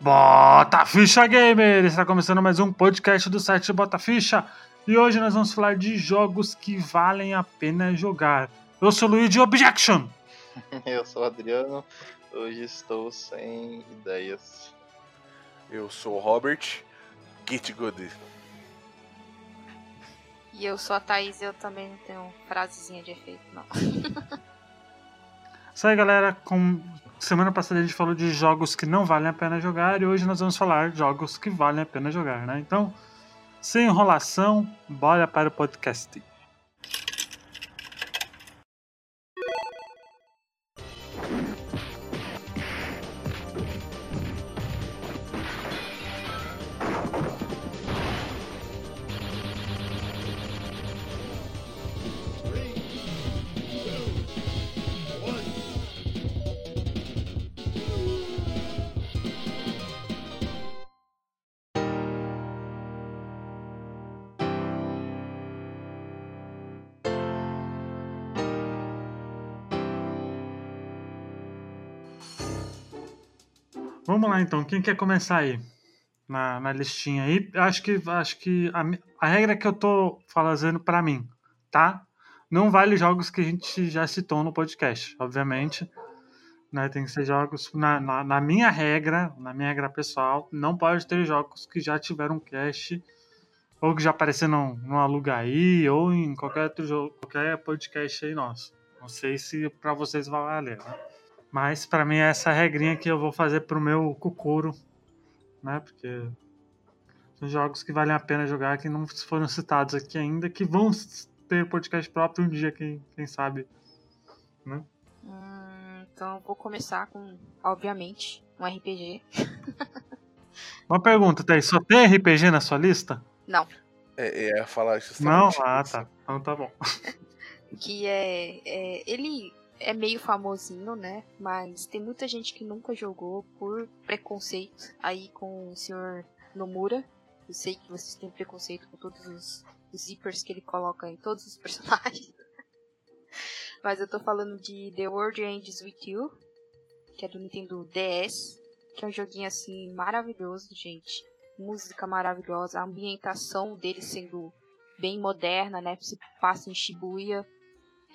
Bota Ficha Gamer! Está começando mais um podcast do site Bota Ficha e hoje nós vamos falar de jogos que valem a pena jogar. Eu sou o Luigi Objection! Eu sou o Adriano, hoje estou sem ideias. Eu sou o Robert, Get Good. E eu sou a Thaís e eu também não tenho frasezinha de efeito, não. Isso aí, galera. Com... Semana passada a gente falou de jogos que não valem a pena jogar e hoje nós vamos falar de jogos que valem a pena jogar, né? Então, sem enrolação, bora para o podcast. Então, quem quer começar aí? Na, na listinha aí. Acho que, acho que a, a regra que eu tô fazendo para mim, tá? Não vale jogos que a gente já citou no podcast, obviamente. Né, tem que ser jogos. Na, na, na, minha regra, na minha regra pessoal, não pode ter jogos que já tiveram cast ou que já apareceram no, no Alugaí ou em qualquer outro jogo, qualquer podcast aí nosso. Não sei se para vocês vai valer, né? Mas para mim é essa regrinha que eu vou fazer pro meu Kukuro, né? Porque são jogos que valem a pena jogar, que não foram citados aqui ainda, que vão ter podcast próprio um dia, quem, quem sabe, né? Hum, então eu vou começar com, obviamente, um RPG. Uma pergunta, Thaís, só tem RPG na sua lista? Não. É, é falar Não? Ah, tá. Então tá bom. que é, é, Ele é meio famosinho, né? Mas tem muita gente que nunca jogou por preconceito aí com o senhor Nomura. Eu sei que vocês têm preconceito com todos os zippers que ele coloca em todos os personagens. Mas eu tô falando de The World Ends With You, que é do Nintendo DS, que é um joguinho assim maravilhoso, gente. Música maravilhosa, a ambientação dele sendo bem moderna, né? Se passa em Shibuya.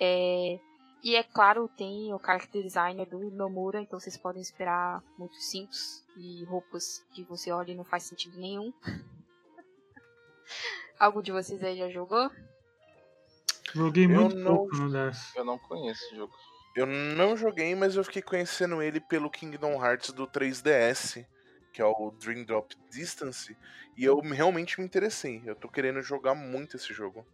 É, e é claro, tem o character designer do Nomura, então vocês podem esperar muitos cintos e roupas que você olha e não faz sentido nenhum. Algum de vocês aí já jogou? Joguei muito não, pouco no DS. Eu não conheço esse jogo. Eu não joguei, mas eu fiquei conhecendo ele pelo Kingdom Hearts do 3DS, que é o Dream Drop Distance, e eu realmente me interessei. Eu tô querendo jogar muito esse jogo.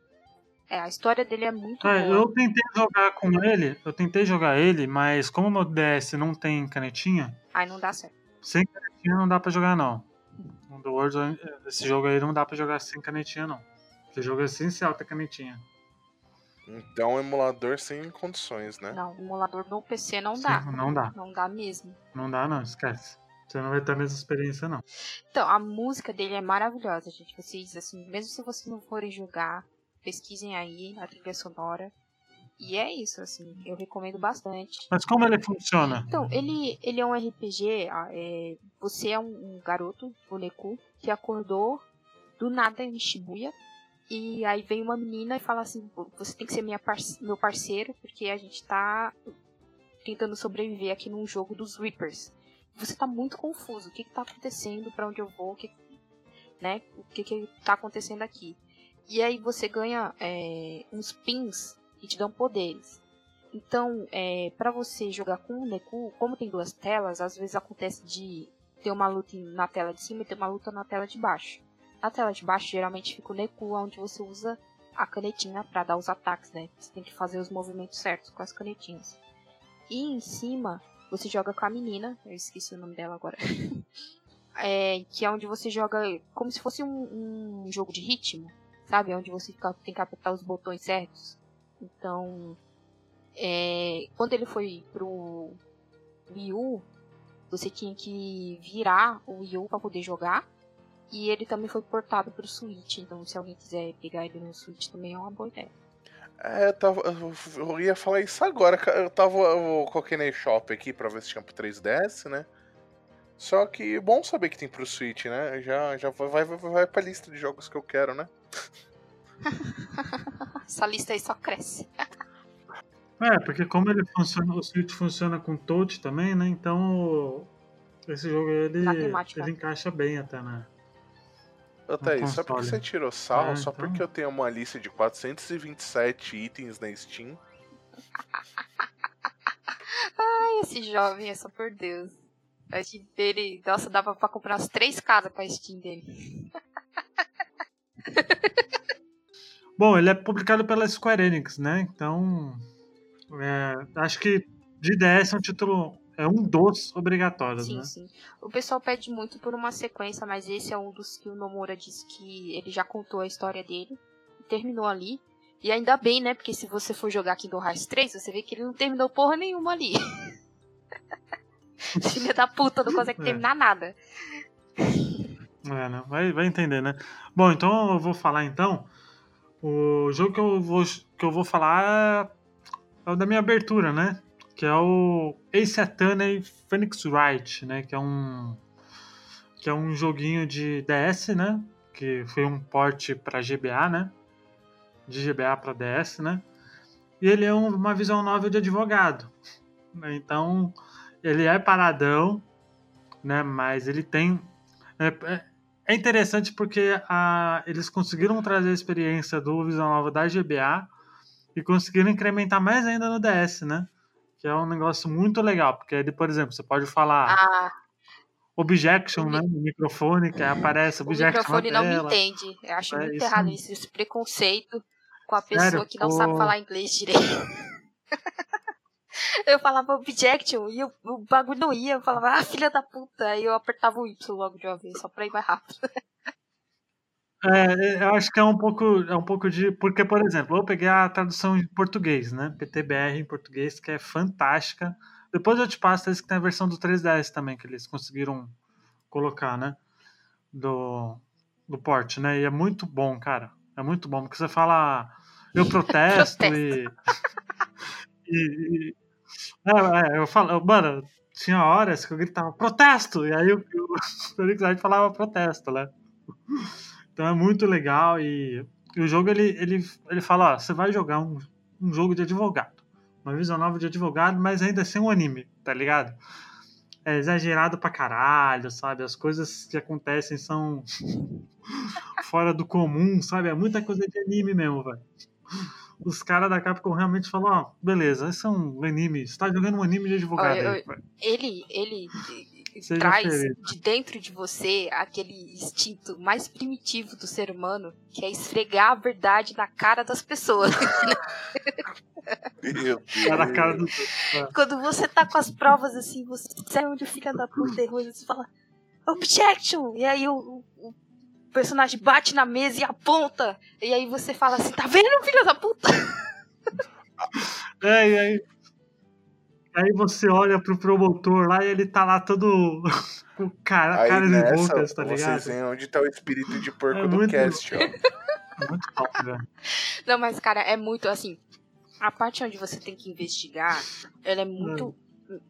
É, a história dele é muito É, boa. eu tentei jogar com ele, eu tentei jogar ele, mas como o meu DS não tem canetinha, Aí não dá certo. sem canetinha não dá pra jogar não. O The World, esse jogo aí não dá pra jogar sem canetinha não. Esse jogo é essencial ter canetinha. Então, emulador sem condições, né? Não, emulador no PC não dá. Sim, não dá. Não dá mesmo. Não dá não, esquece. Você não vai ter a mesma experiência não. Então, a música dele é maravilhosa, gente. Vocês, assim, mesmo se vocês não forem jogar, pesquisem aí a trilha sonora. E é isso, assim, eu recomendo bastante. Mas como ele funciona? Então, ele, ele é um RPG. ah, é, você é um, um garoto, boneco, que acordou do nada em Shibuya. E aí vem uma menina e fala assim: Você tem que ser minha parce meu parceiro, porque a gente tá tentando sobreviver aqui num jogo dos Reapers. Você tá muito confuso. O que, que tá acontecendo? Pra onde eu vou? O que, né? O que, que tá acontecendo aqui? E aí você ganha é, uns pins que te dão poderes. Então, é, para você jogar com o Neku, como tem duas telas, às vezes acontece de ter uma luta na tela de cima e ter uma luta na tela de baixo. Na tela de baixo, geralmente fica o Neku, onde você usa a canetinha para dar os ataques, né? Você tem que fazer os movimentos certos com as canetinhas. E em cima, você joga com a menina, eu esqueci o nome dela agora. é, que é onde você joga como se fosse um, um jogo de ritmo, sabe? Onde você tem que apertar os botões certos. Então, é, quando ele foi pro Wii U, você tinha que virar o Wii U para poder jogar. E ele também foi portado pro Switch, então se alguém quiser pegar ele no Switch também é uma boa ideia. É, eu, tava, eu ia falar isso agora. Eu tava. Eu coloquei na eShop aqui pra ver se tinha pro 3DS, né? Só que bom saber que tem pro Switch, né? Já, já vai, vai, vai pra lista de jogos que eu quero, né? Essa lista aí só cresce. É, porque como ele funciona, o Switch funciona com touch também, né? Então esse jogo ele, ele encaixa bem até né? Ô, Thaís, só porque você tirou sarro, É, só então. porque eu tenho uma lista de 427 itens na Steam. Ai, esse jovem é só por Deus. A Steam dele, nossa, dava pra comprar umas três casas com a Steam dele. Bom, ele é publicado pela Square Enix, né? Então é, acho que de DS é um título é um dos obrigatórios, Sim, né? sim. O pessoal pede muito por uma sequência, mas esse é um dos que o Nomura disse que ele já contou a história dele. Terminou ali. E ainda bem, né? Porque se você for jogar Kingdom Hearts 3, você vê que ele não terminou porra nenhuma ali. Filha da puta, não consegue É. terminar nada. É, né? vai, vai entender, né? Bom, então eu vou falar então. O jogo que eu vou, que eu vou falar é, é o da minha abertura, né? Que é o Ace Attorney Phoenix Wright, né? Que é um que é um joguinho de DS, né? Que foi um port para GBA, né? De GBA para DS, né? E ele é um- uma visão nova de advogado. Então, ele é paradão, né? Mas ele tem é, é- é interessante porque a- eles conseguiram trazer a experiência do Visão Nova da GBA e conseguiram incrementar mais ainda no DS, né? Que é um negócio muito legal, porque aí, por exemplo, você pode falar Ah, objection, o né? No microfone, que aparece o objection microfone na não me entende. Eu acho É, muito isso errado isso, esse preconceito com a Sério, pessoa que não sabe pô. falar inglês direito. eu falava objection e o, o bagulho não ia. Eu falava, ah, filha da puta. Aí eu apertava o Y logo de uma vez, só pra ir mais rápido. É, eu acho que é um pouco, é um pouco de. Porque, por exemplo, eu peguei a tradução em português, né? PTBR em português, que é fantástica. Depois eu te passo esse que tem a versão do 3DS também, que eles conseguiram colocar, né? Do, do port, né? E é muito bom, cara. É muito bom, porque você fala. Eu protesto e. e, e- é, eu falo, mano, tinha horas que eu gritava protesto! E aí o, Felix Wright falava protesto, né? Então é muito legal e, e o jogo ele, ele, ele fala, ó, você vai jogar um, um jogo de advogado. Uma visão nova de advogado, mas ainda sem um anime, tá ligado? É exagerado pra caralho, sabe? As coisas que acontecem são fora do comum, sabe? É muita coisa de anime mesmo, velho. Os caras da Capcom realmente falam, ó, beleza, esse é um anime, você tá jogando um anime de advogado Olha, aí, eu-. Ele, ele Seja traz feliz. de dentro de você aquele instinto mais primitivo do ser humano, que é esfregar a verdade na cara das pessoas. Na cara do. Quando você tá com as provas assim, você sabe onde o filho da puta errou, você fala Objection! E aí o personagem bate na mesa e aponta. E aí você fala assim, tá vendo, filho da puta? É, e aí. Aí você olha pro promotor lá e ele tá lá todo com cara, Aí caras e nessa, bocas, tá vocês ligado? veem onde tá o espírito de porco É do muito- cast, ó. É muito top, velho. Não, mas cara, é muito assim. A parte onde você tem que investigar, ela é muito.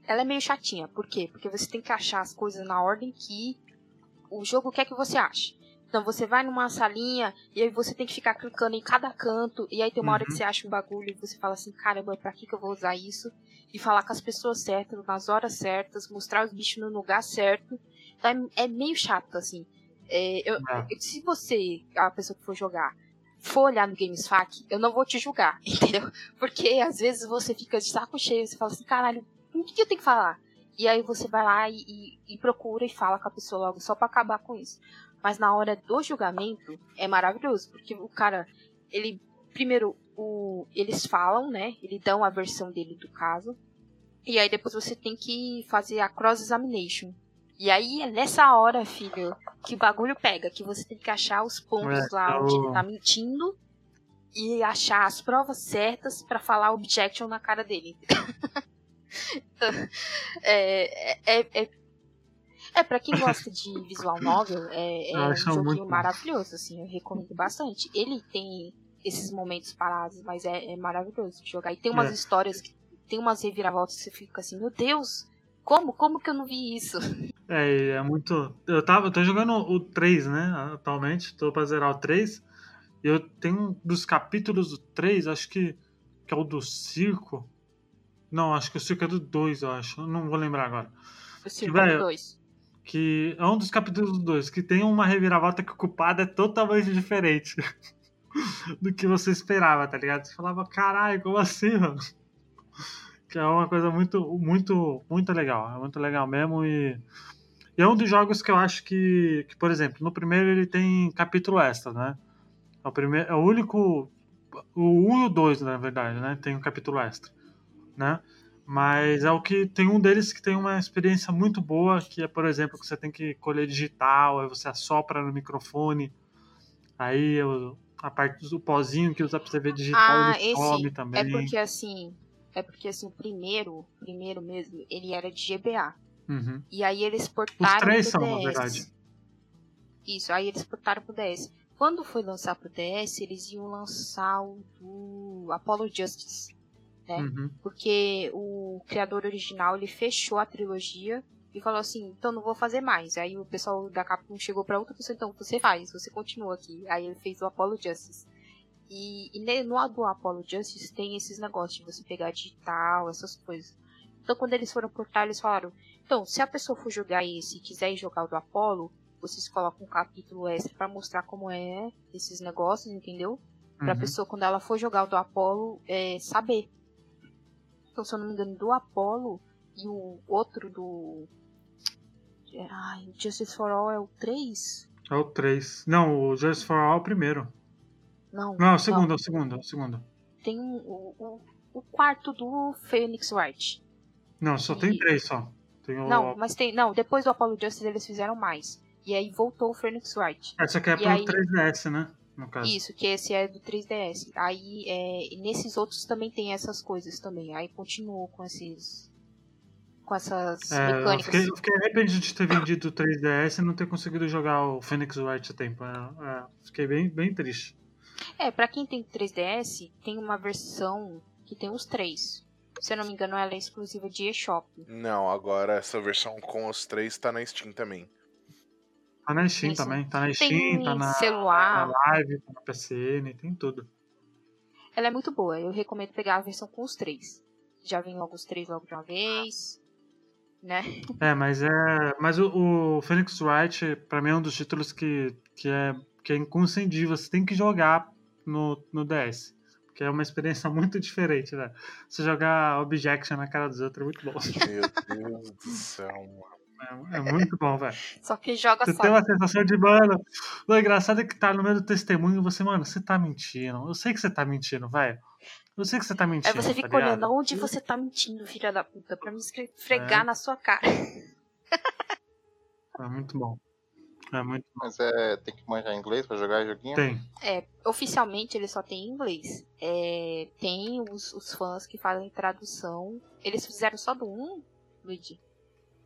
Ela é meio chatinha. Por quê? Porque você tem que achar as coisas na ordem que o jogo quer que você ache. Então você vai numa salinha e aí você tem que ficar clicando em cada canto. E aí tem uma hora que Uhum. você acha um bagulho e você fala assim: caramba, pra que, que eu vou usar isso? E falar com as pessoas certas, nas horas certas, mostrar os bichos no lugar certo. Então é, é meio chato, assim. É, eu- É. eu- se você, a pessoa que for jogar, for olhar no GamesFAQ, eu não vou te julgar, entendeu? Porque às vezes você fica de saco cheio, você fala assim, caralho, o que, que eu tenho que falar? E aí você vai lá e, e- e procura e fala com a pessoa logo, só pra acabar com isso. Mas na hora do julgamento, é maravilhoso, porque o cara, ele, primeiro, o, eles falam, né? Eles dão a versão dele do caso. E aí depois você tem que fazer a cross-examination. E aí é nessa hora, filho, que o bagulho pega, que você tem que achar os pontos É, lá onde ele tá mentindo e achar as provas certas pra falar objection na cara dele. é, é, é, é, pra quem gosta de visual novel, é, é Eu um joguinho maravilhoso, assim, eu recomendo bastante. Ele tem esses momentos parados, mas é, é maravilhoso de jogar. E tem umas É. histórias que tem umas reviravoltas que você fica assim, meu Deus, como? Como que eu não vi isso? É, é muito. Eu, tava, eu tô jogando o 3, né? Atualmente, tô pra zerar o 3. E eu tenho um dos capítulos do 3, acho que, que é o do circo. Não, acho que o circo é do 2, eu acho. Eu Não vou lembrar agora. O Circo velho, 2. Que é um dos capítulos do 2, que tem uma reviravolta que o culpado é totalmente diferente do que você esperava, tá ligado? Você falava, caralho, como assim, mano? Que é uma coisa muito, muito, muito legal. É muito legal mesmo e. E é um dos jogos que eu acho que, que, por exemplo, no primeiro ele tem capítulo extra, né? É o, primeiro, é o único. O 1 e o 2, na verdade, né? Tem um capítulo extra, né? Mas é o que tem um deles que tem uma experiência muito boa, que é, por exemplo, que você tem que colher digital, aí você assopra no microfone, aí o- a parte do pozinho que usa pra você ver digital Ah, ele esse também. é porque assim. É porque assim, o primeiro, primeiro mesmo, ele era de GBA. Uhum. E aí eles portaram três pro são, na DS. verdade. Isso, aí eles portaram pro DS. Quando foi lançar pro DS, eles iam lançar o do Apollo Justice. É. Uhum. Porque o criador original, ele fechou a trilogia e falou assim, então não vou fazer mais. Aí o pessoal da Capcom chegou pra outra pessoa, então você faz, você continua aqui. Aí ele fez o Apollo Justice. E, e no do Apollo Justice tem esses negócios de você pegar digital, essas coisas. Então quando eles foram portar, eles falaram, então, se a pessoa for jogar esse e quiser jogar o do Apollo, vocês colocam um capítulo extra pra mostrar como é esses negócios, entendeu? Pra Uhum. pessoa, quando ela for jogar o do Apollo, é, saber. Então, se eu não me engano, do Apollo e o outro do. Ai, Justice for All é o 3? É o 3. Não, o Just for All é o primeiro. Não. Não, é o segundo, é o segundo, é o segundo. Tem um- o, o, quarto do Phoenix Wright. Não, só tem E- três só. Tem o... Não, mas tem. Não, depois do Apollo Justice eles fizeram mais. E aí voltou o Phoenix Wright. Essa aqui é e pro aí- 3DS, né? No caso. Isso, que esse é do 3DS. Aí, é, e nesses outros também tem essas coisas também. Aí continuou com esses. Com essas É, eu, mecânicas. fiquei, eu fiquei arrependido de ter vendido o 3DS e não ter conseguido jogar o Phoenix Wright a tempo. É, é, fiquei bem, bem triste. É, pra quem tem 3DS, tem uma versão que tem os três. Se eu não me engano, ela é exclusiva de eShop. Não, agora essa versão com os três tá na Steam também. Tá na Steam Isso. também. Tá na Steam, Tem tá na, na celular. Live, tá na PCN, tem tudo. Ela é muito boa. Eu recomendo pegar a versão com os três. Já vem logo os três logo de uma vez. Né? É, mas é. Mas o, o Phoenix Wright, pra mim, é um dos títulos que, que, é, que é inconcendível. Você tem que jogar no, no DS. Porque é uma experiência muito diferente, né? Você jogar Objection na cara dos outros é muito bom. Meu Deus do céu, mano. É, é muito bom, velho. Só que joga Você só. tem uma sensação de, mano. O engraçado é que tá no meio do testemunho e você, mano, você tá mentindo. Eu sei que você tá mentindo, velho. Eu sei que você tá Aí mentindo. você tá fica olhando ligado? onde você tá mentindo, filha da puta, pra me esfregar É. na sua cara. É muito bom. É muito bom. Mas é, tem que manjar inglês pra jogar joguinho? Tem. É, oficialmente ele só tem em inglês. É, tem os, os fãs que fazem tradução. Eles fizeram só do 1, Luigi?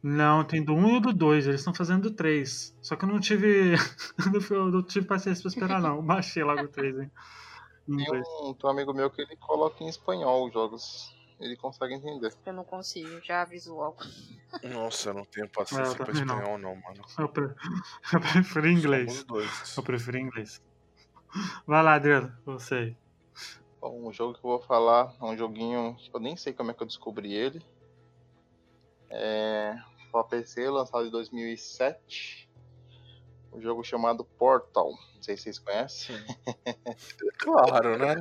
Não, tem do 1 e do 2. Eles estão fazendo do 3. Só que eu não tive. eu não tive paciência pra esperar, não. Baixei logo o 3, hein? Em Tem um, tem um amigo meu que ele coloca em espanhol os jogos. Ele consegue entender. Eu não consigo, já aviso logo. Nossa, eu não tenho É, paciência pra também não. espanhol, não, mano. Eu, pre- eu prefiro inglês. Dois. Eu prefiro inglês. Vai lá, Adriano. Você aí. Bom, o jogo que eu vou falar é um joguinho que eu nem sei como é que eu descobri ele. É para PC, lançado em 2007. Um jogo chamado Portal. Não sei se vocês conhecem. Claro, né?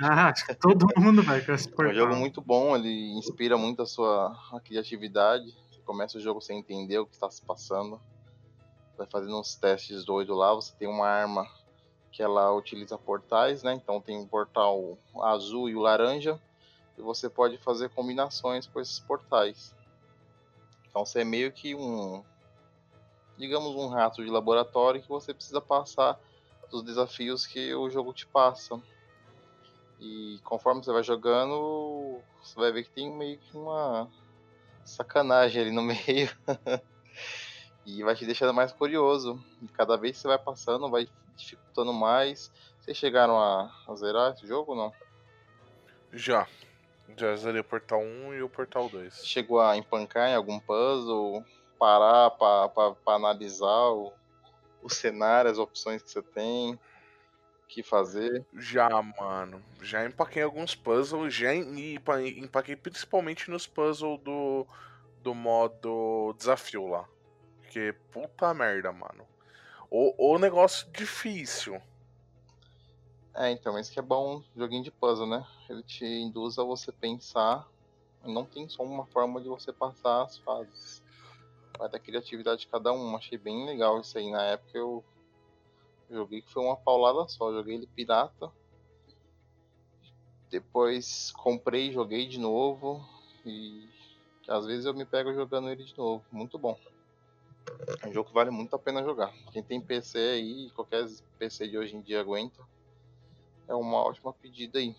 Ah, acho que todo mundo vai com esse É um portal. jogo muito bom, ele inspira muito a sua a criatividade. Você começa o jogo sem entender o que está se passando. Vai fazendo uns testes doidos lá. Você tem uma arma que ela utiliza portais, né? Então tem um portal azul e o laranja. E você pode fazer combinações com esses portais. Então você é meio que um. Digamos um rato de laboratório que você precisa passar os desafios que o jogo te passa. E conforme você vai jogando, você vai ver que tem meio que uma sacanagem ali no meio. e vai te deixando mais curioso. E cada vez que você vai passando, vai dificultando mais. Vocês chegaram a, a zerar esse jogo ou não? Já. Já zerei o Portal 1 e o Portal 2. Chegou a empancar em algum puzzle? parar para analisar o, o cenário, as opções que você tem, que fazer? Já, mano. Já empaquei alguns puzzles, já empaquei principalmente nos puzzles do, do modo desafio lá. Porque puta merda, mano. O, o negócio difícil. É, então, isso que é bom joguinho de puzzle, né? Ele te induz a você pensar. Não tem só uma forma de você passar as fases. Vai da criatividade de cada um. Achei bem legal isso aí. Na época eu joguei que foi uma paulada só. Joguei ele pirata. Depois comprei, joguei de novo. E às vezes eu me pego jogando ele de novo. Muito bom. É um jogo que vale muito a pena jogar. Quem tem PC aí, qualquer PC de hoje em dia aguenta é uma ótima pedida aí.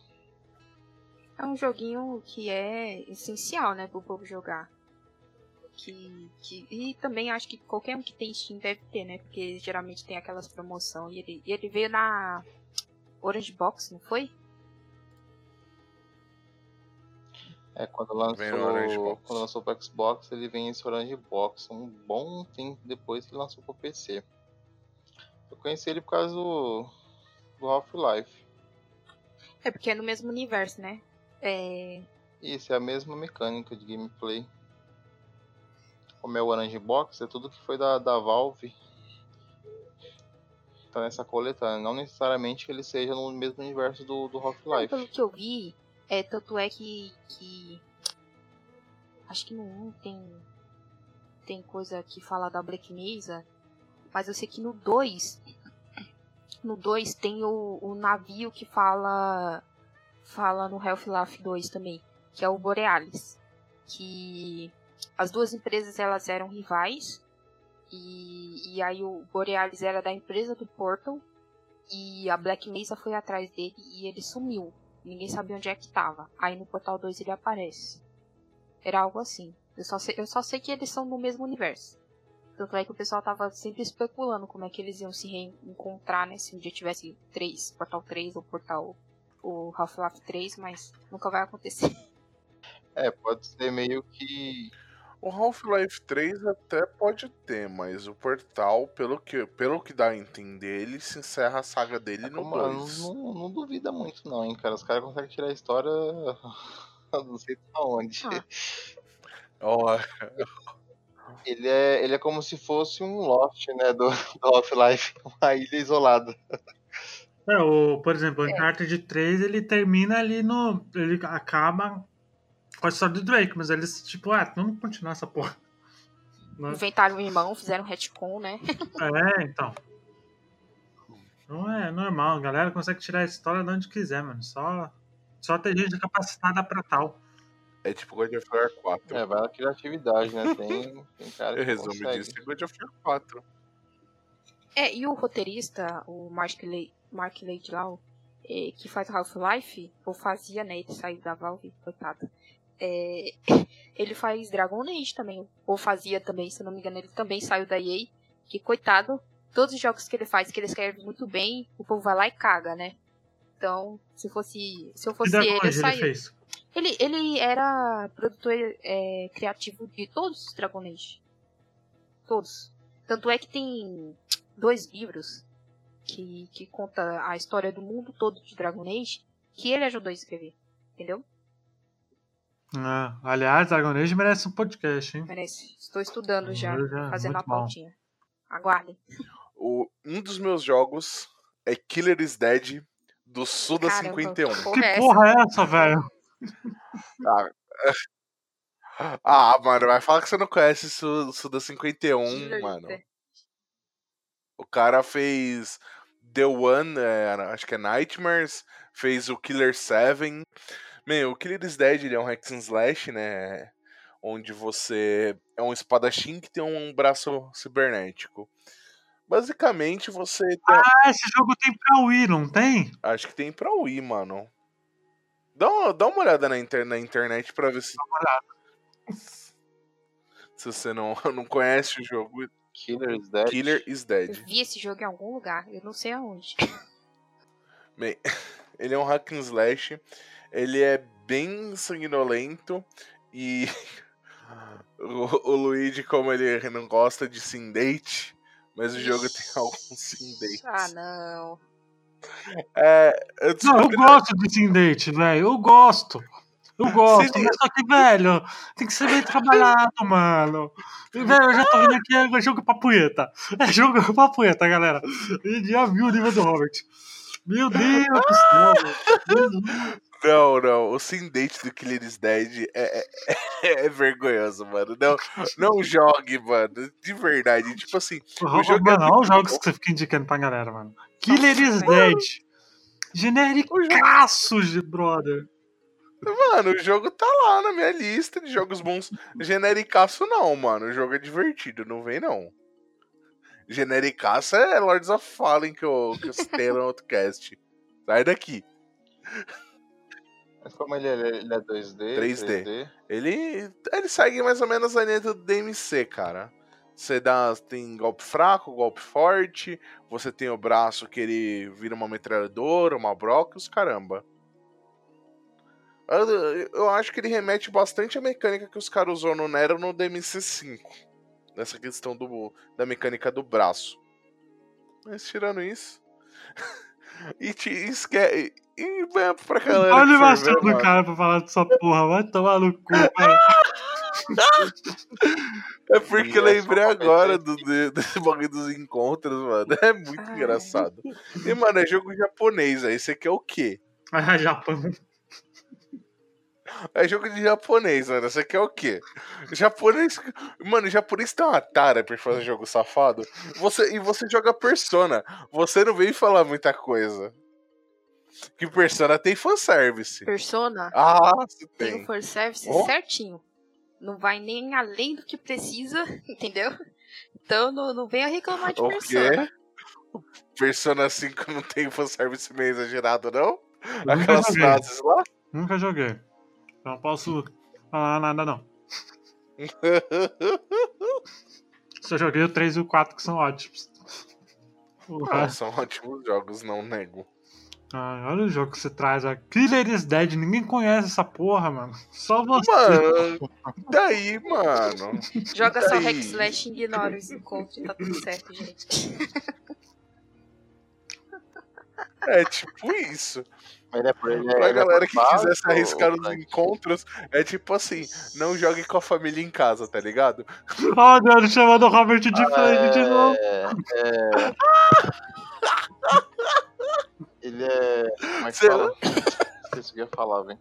É um joguinho que é essencial, né, pro povo jogar. Que, que, e também acho que qualquer um que tem Steam deve ter, né? Porque geralmente tem aquelas promoções. E ele, e ele veio na Orange Box, não foi? É, quando lançou, quando lançou pro Xbox, ele vem esse Orange Box. Um bom tempo depois que lançou pro PC. Eu conheci ele por causa do, do Half-Life. É porque é no mesmo universo, né? É... Isso, é a mesma mecânica de gameplay. Como é o Orange Box, é tudo que foi da, da Valve. Tá nessa coletânea. Não necessariamente que ele seja no mesmo universo do, do Half-Life. Pelo que eu vi, é, tanto é que, que. Acho que no 1 tem. Tem coisa que fala da Black Mesa. Mas eu sei que no 2 no 2 tem o, o navio que fala fala no Half-Life 2 também, que é o Borealis, que as duas empresas elas eram rivais e, e aí o Borealis era da empresa do Portal e a Black Mesa foi atrás dele e ele sumiu. Ninguém sabia onde é que estava. Aí no Portal 2 ele aparece. Era algo assim. Eu só sei, eu só sei que eles são no mesmo universo. Tanto é que o pessoal tava sempre especulando como é que eles iam se reencontrar, né? Se um dia tivesse três, Portal 3 ou Portal o Half-Life 3, mas nunca vai acontecer. É, pode ser meio que. O Half-Life 3 até pode ter, mas o Portal, pelo que, pelo que dá a entender, ele se encerra a saga dele é, no 2. Não, não, não, duvida muito, não, hein, cara. Os caras conseguem tirar a história. não sei de onde. Ah. Oh, ele é, ele é como se fosse um Lost, né, do, do Half-Life, uma ilha isolada. É, o, por exemplo, o é. Uncharted 3, ele termina ali no... Ele acaba com a história do Drake, mas eles, tipo, ah, vamos continuar essa porra. Né? Inventaram o irmão, fizeram um retcon, né? É, então. Não é normal, a galera consegue tirar a história de onde quiser, mano. Só, só tem gente capacitada pra tal. É tipo God of War 4. É, vai na criatividade, né? Tem, tem cara que Eu resumo disso é God of War 4. É, e o roteirista, o Mark, Le Mark Laidlaw, é, que faz Half-Life, ou fazia, né? Ele saiu da Valve, coitado. É, ele faz Dragon Age também, ou fazia também, se não me engano, ele também saiu da EA. Que coitado, todos os jogos que ele faz, que ele escreve muito bem, o povo vai lá e caga, né? Então, se fosse. Se eu fosse ele, eu saía. Ele, ele, ele era produtor é, criativo de todos os Dragon Age. Todos. Tanto é que tem dois livros que, que conta a história do mundo todo de Dragon Age que ele ajudou a escrever. Entendeu? Ah, aliás, Dragon Age merece um podcast, hein? Merece. Estou estudando já, já fazendo a pautinha. Bom. Aguardem. O, um dos meus jogos é Killer is Dead do Suda Caramba, 51. Que porra é essa, velho? Ah, ah, mano, vai falar que você não conhece Su Suda 51, mano. O cara fez The One, é, acho que é Nightmares, fez o Killer 7. Meu, o Killer is Dead ele é um hack and slash, né? Onde você é um espadachim que tem um braço cibernético. Basicamente você tem... Ah, esse jogo tem pra Wii, não tem? Acho que tem pra Wii, mano. Dá uma, dá uma olhada na, inter, na internet pra ver se. Dá uma olhada. Se você não, não conhece o jogo. Killer is Dead. Killer is Dead. Eu vi esse jogo em algum lugar, eu não sei aonde. Bem, ele é um hack and slash. Ele é bem sanguinolento e O, o Luigi, como ele não gosta de sim date, mas o jogo tem alguns sim dates. Ah, não. É, eu Não, eu gosto de date, velho. Eu gosto. Eu gosto, Sim. mas só que, velho, tem que ser bem trabalhado, mano. E, Velho, eu já tô vendo aqui, é jogo pra punheta. É jogo pra punheta, galera. A gente já viu o nível do Robert. Meu Deus do céu. Não, não. O sim date do Killer is Dead é, é, é vergonhoso, mano. Não, não jogue, mano. De verdade. Tipo assim, o jogo é Mano, olha os jogos bom. que você fica indicando pra galera, mano. Killer is Dead. Genericaço, brother. Mano, o jogo tá lá na minha lista de jogos bons. Genericaço não, mano. O jogo é divertido, não vem não. Genericaço é Lords of Fallen que eu, que eu citei no outro cast. Sai daqui. Como ele é, ele é 2D, 3D. Ele, ele segue mais ou menos a linha do DMC, cara. Você dá, tem golpe fraco, golpe forte. Você tem o braço que ele vira uma metralhadora, uma broca, os caramba. Eu, eu acho que ele remete bastante à mecânica que os caras usou no Nero no DMC5. Nessa questão do, da mecânica do braço. Mas tirando isso. e te esquece. E vai pra galera. Olha animação ver, do mano. cara pra falar dessa porra. Vai tomar no cu. É porque eu lembrei agora do, de- desse bagulho dos encontros, mano. É muito engraçado. E, mano, é jogo japonês, aí. Esse aqui é o quê? Ah, Japão. É jogo de japonês, mano. Aqui é o quê? Japonês. Mano, japonês tem uma tara pra fazer jogo safado. Você, e você joga Persona. Você não vem falar muita coisa. Que Persona tem fanservice. Persona Ah, você tem o tem. fanservice Ó. certinho. Não vai nem além do que precisa, entendeu? Então não, não venha reclamar de O Persona. quê? Persona 5 não tem fanservice meio exagerado, não? Aquelas frases lá? Nunca joguei. Não posso falar nada, não. Só joguei o 3 e o 4, que são ótimos. Ah, são ótimos jogos, não nego. Ai, olha o jogo que você traz. A Killer is Dead. Ninguém conhece essa porra, mano. Só você. Mano, daí, mano. Joga só Aí. Hack Slash e ignora os encontros, tá tudo certo, gente. É tipo isso. Ele é ele é, Pra ele é galera por que quiser se arriscar nos encontros, é tipo assim, não jogue com a família em casa, tá ligado? Ó, Deus, chamando o Robert de frente de novo. É, é... Ele é. Como é que Sei fala? Esqueci o que eu ia falar, velho.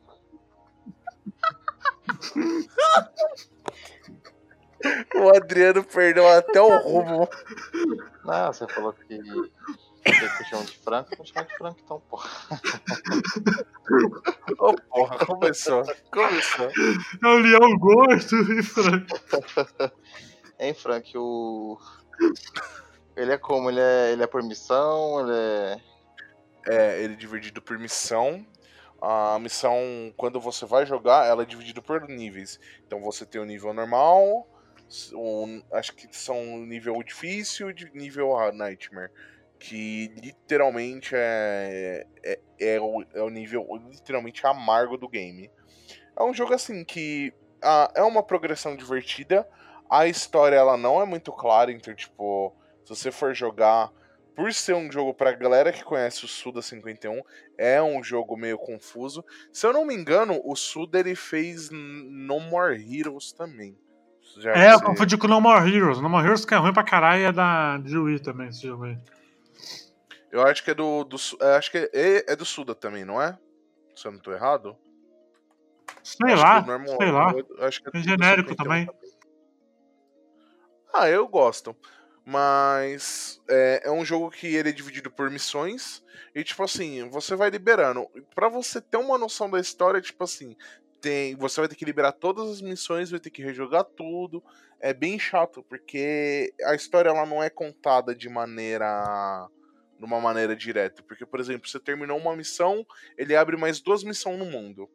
O Adriano perdeu até o rumo. Não, você falou que. Que chama de Franco, não chama de Franco então, porra. Ô, porra, começou. Começou. É o Leão Gordo e Frank. Hein, Frank, o. Ele é como? Ele é, ele é por missão? Ele é. É, ele é dividido por missão. A missão, quando você vai jogar, ela é dividida por níveis. Então você tem o nível normal, um, acho que são nível difícil e nível Nightmare. Que literalmente é, é, é, o, é o nível literalmente amargo do game. É um jogo assim que ah, é uma progressão divertida. A história ela não é muito clara, então tipo, se você for jogar por ser um jogo pra galera que conhece o Suda 51, é um jogo meio confuso. Se eu não me engano, o Suda ele fez No More Heroes também. Já É, eu confundi com No More Heroes. No More Heroes que é ruim pra caralho é da de Wii também, esse jogo aí. Eu acho que é do, do é, acho que é, é do Suda também, não é? Se eu não tô errado. Sei Acho lá, normal- sei lá. acho que é É genérico 51 também. Ah, eu gosto. Mas é, é um jogo que ele é dividido por missões. E, tipo assim, você vai liberando. Pra você ter uma noção da história, tipo assim, tem, você vai ter que liberar todas as missões, vai ter que rejogar tudo. É bem chato, porque a história ela não é contada de maneira. De uma maneira direta. Porque, por exemplo, você terminou uma missão, ele abre mais duas missões no mundo.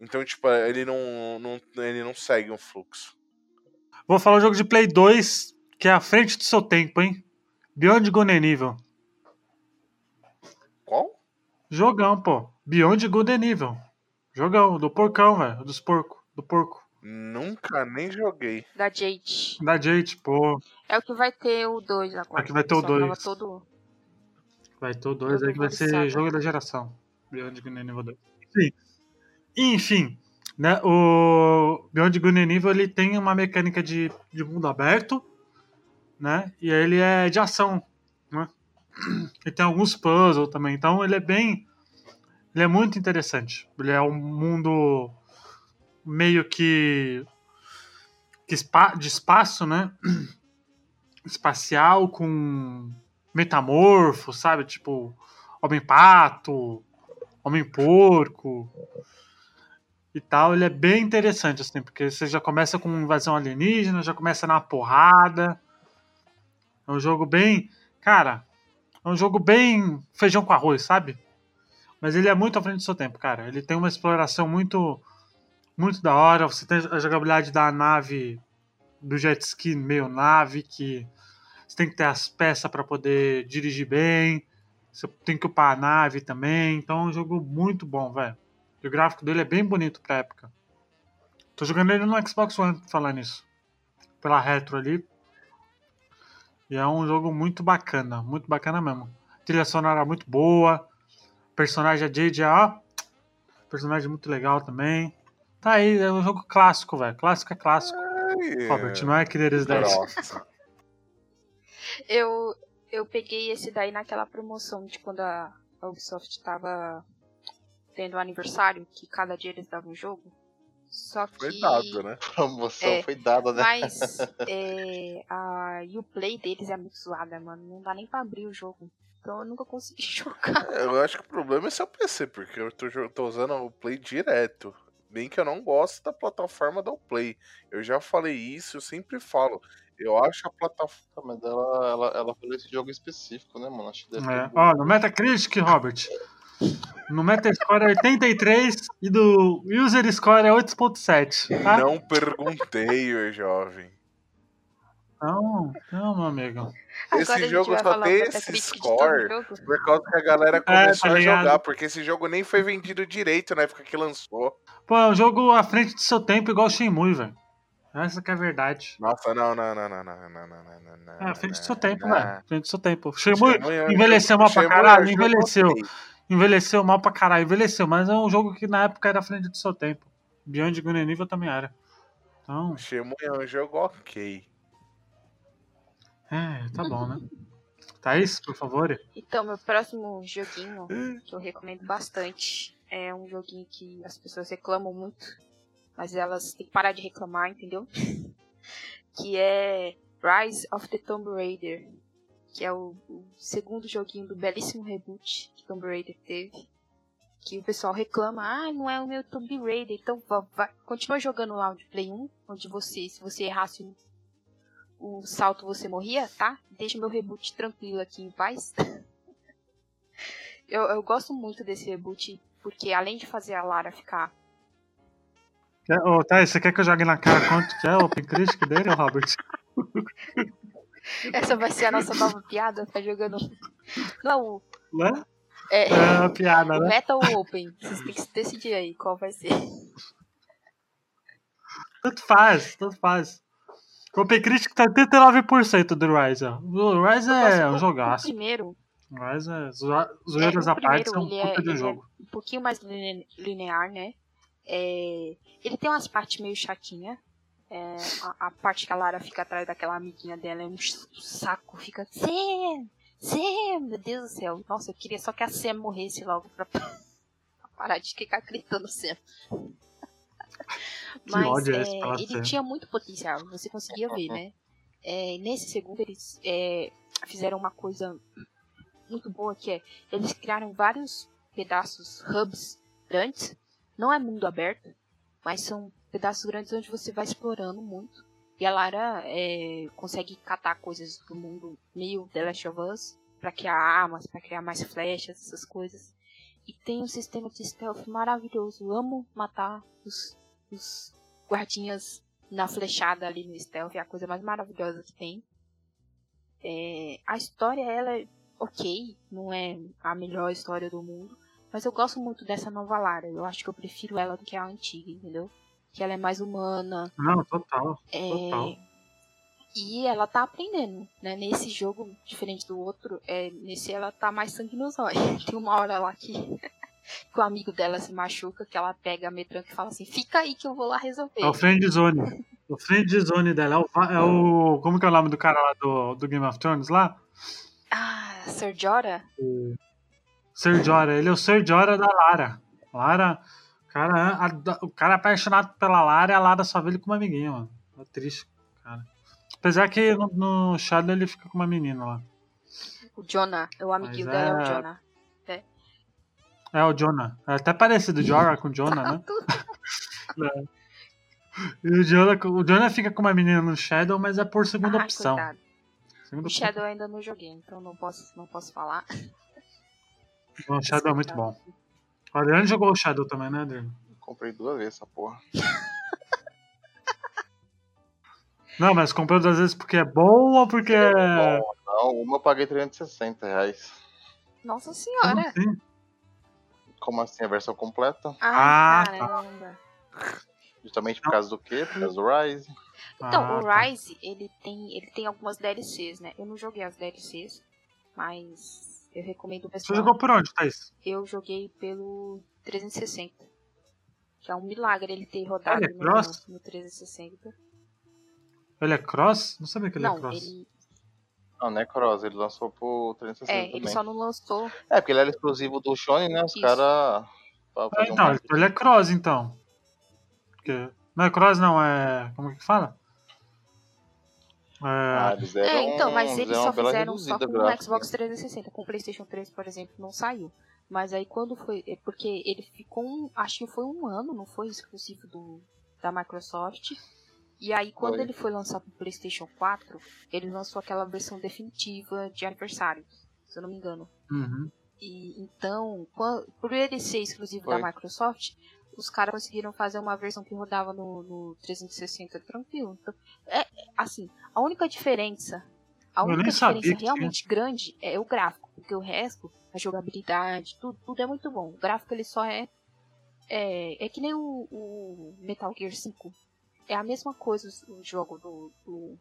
Então, tipo, ele não, não, ele não segue um fluxo. Vou falar um jogo de Play 2 que é à frente do seu tempo, hein? Beyond Good and Evil. Qual? Jogão, pô. Beyond Good and Evil. Jogão, do porcão, velho. Dos porcos. Do porco. Nunca nem joguei. Da Jade. Da Jade, pô. É o que vai ter o 2 agora. É que vai ter o 2. Todo... Vai ter o 2 aí que vai ser jogo da geração. Beyond Good and Evil 2. Enfim. Enfim. Né, o Beyond Good and Evil ele tem uma mecânica de, de mundo aberto. Né? E ele é de ação. Né? E tem alguns puzzles também. Então ele é bem. Ele é muito interessante. Ele é um mundo meio que, que de espaço, né? Espacial com metamorfo, sabe? Tipo, homem-pato, homem-porco e tal. Ele é bem interessante, assim, porque você já começa com invasão alienígena, já começa na porrada. É um jogo bem. Cara, é um jogo bem feijão com arroz, sabe? Mas ele é muito à frente do seu tempo, cara. Ele tem uma exploração muito muito da hora. Você tem a jogabilidade da nave, do jet ski meio nave, que você tem que ter as peças para poder dirigir bem. Você tem que upar a nave também. Então é um jogo muito bom, velho. O gráfico dele é bem bonito pra época. Tô jogando ele no Xbox One, falando isso. Pela retro ali. E é um jogo muito bacana, muito bacana mesmo. trilha sonora muito boa. Personagem a Jade, ó. Personagem muito legal também. Tá aí, é um jogo clássico, velho. Clássico é clássico. Ai, Robert, não é querer 10. eu, eu peguei esse daí naquela promoção de quando a Ubisoft tava tendo um aniversário, que cada dia eles davam um jogo. Só que. Foi dado, né? A promoção é, foi dada, né? Mas é, a Uplay deles é muito zoada, mano. Não dá nem pra abrir o jogo. Então eu nunca consegui jogar. Eu acho que o problema é seu PC, porque eu tô, tô usando o Play direto. Bem que eu não gosto da plataforma do Play. Eu já falei isso, eu sempre falo. Eu acho a plataforma. Tá, mas ela, ela, ela falou esse jogo específico, né, mano? Acho que deve é. Ó, no Metacritic, Robert. No Metascore é 83 e do User Score é 8.7. Tá? Não perguntei, jovem. Não, não, meu amigo. Esse jogo só tem esse score por causa que a galera começou é, tá a jogar, porque esse jogo nem foi vendido direito na época que lançou. Pô, é um jogo à frente do seu tempo, igual o Shenmue, velho. Essa que é a verdade. Nossa, não, não, não, não, não, não, não, não, É, à frente do seu tempo, velho. À frente do seu tempo. Shenmue envelheceu mal pra caralho, envelheceu. Envelheceu mal pra caralho, envelheceu, mas é um jogo que na época era à frente do seu tempo. Beyond Good and Evil também era. Então... Shenmue é um jogo ok. É, tá bom, né? Thaís, por favor. Então, meu próximo joguinho, que eu recomendo bastante, é um joguinho que as pessoas reclamam muito, mas elas têm que parar de reclamar, entendeu? que é Rise of the Tomb Raider, que é o, o segundo joguinho do belíssimo reboot que Tomb Raider teve. Que o pessoal reclama, ah, não é o meu Tomb Raider, então vai, continua jogando lá o de Play 1, onde você, se você errasse o salto você morria, tá? Deixa meu reboot tranquilo aqui em paz. eu, eu gosto muito desse reboot, porque além de fazer a Lara ficar. Ô, oh, tá, você quer que eu jogue na cara quanto que é o Open Critic dele, Robert? Essa vai ser a nossa nova piada, tá jogando. Não é o. Né? É, é uma piada, né? Meta ou Open? Vocês têm que se decidir aí qual vai ser. Tanto faz, tanto faz. O Open Critic tá 89% do Rise. O Rise é um jogaço. Primeiro. O Rise é. Zoeiras é, à parte, é um puta é, de jogo. É um pouquinho mais linear, né? É, ele tem umas partes meio chatinhas. É, a, a, parte que a Lara fica atrás daquela amiguinha dela é um saco. Fica. Sam! Sam! Meu Deus do céu. Nossa, eu queria só que a Sam morresse logo pra, pra parar de ficar gritando Sam. Mas é, ele tinha muito potencial, você conseguia ver, né? É, nesse segundo, eles é, fizeram uma coisa muito boa que é eles criaram vários pedaços, hubs grandes. Não é mundo aberto, mas são pedaços grandes onde você vai explorando muito. E a Lara é, consegue catar coisas do mundo meio The Last of Us para criar armas, para criar mais flechas, essas coisas. E tem um sistema de stealth maravilhoso. Eu amo matar os os guardinhas na flechada ali no stealth, é a coisa mais maravilhosa que tem. É, a história, ela é ok, não é a melhor história do mundo, mas eu gosto muito dessa nova Lara. Eu acho que eu prefiro ela do que a antiga, entendeu? que ela é mais humana. Não, total. É, total. E ela tá aprendendo, né? Nesse jogo, diferente do outro, é, nesse ela tá mais sangue nos olhos. Tem uma hora lá que, que o amigo dela se machuca, que ela pega a metranca e fala assim, fica aí que eu vou lá resolver. É o friend zone. O friend zone dela é o, é o. Como que é o nome do cara lá do, do Game of Thrones lá? Ah, Sir Jorah? O Sir Jorah. Ele é o Sir Jorah da Lara. Lara. O cara, a, o cara é apaixonado pela Lara e a Lara só vê ele como amiguinho, mano. É triste, cara. Apesar que no, no Shadow ele fica com uma menina lá. O Jonah. O amiguinho Mas dela é o é- Jonah. É o Jonah. É até parecido Jorah com Jonah, né? E o Jonah, o Jonah fica com uma menina no Shadow, mas é por segunda Ai, opção. Segunda O Shadow ainda não joguei, então não posso, não posso falar. O Shadow é muito bom. O Adriano jogou o Shadow também, né, Adriano? Comprei duas vezes essa porra. Não, mas comprou duas vezes porque é bom ou porque é. Não, uma eu paguei 360 reais. Nossa Como senhora! assim? Como assim, a versão completa? Ah, Ai, tá. caramba. Justamente por causa do quê? Por causa do Rise. Então, Ah, o tá. Rise, ele tem, ele tem algumas DLCs, né? Eu não joguei as DLCs, mas eu recomendo o Você pessoal. jogou por onde, Thaís? Eu joguei pelo 360. Que é um milagre ele ter rodado Ele é no, cross? no 360. Ele é cross? Não sabia que ele é não, cross. ele. Não, não é Cross, ele lançou pro 360 É, também. ele só não lançou. É, porque ele era exclusivo do Shone, né? Os caras. Ah, então, ele é cross, então. Porque... Não é cross, não, é. Como que fala? Ah, É... eles deram, É, então, mas eles só fizeram só com o. Xbox 360. Com o PlayStation 3, por exemplo, não saiu. Mas aí quando foi. é Porque ele ficou um. Acho que foi um ano, não foi exclusivo do, da Microsoft. E aí quando ele foi lançar pro PlayStation 4, ele lançou aquela versão definitiva de aniversário, se eu não me engano. Uhum. E então, quan- por ele ser exclusivo da Microsoft, os caras conseguiram fazer uma versão que rodava no, no 360 tranquilo. Então, é, assim, a única diferença, a Eu única diferença que tinha. realmente grande é o gráfico, porque o resto, a jogabilidade, tudo, tudo é muito bom. O gráfico ele só é é, é que nem o, o Metal Gear 5. É a mesma coisa o jogo do, do,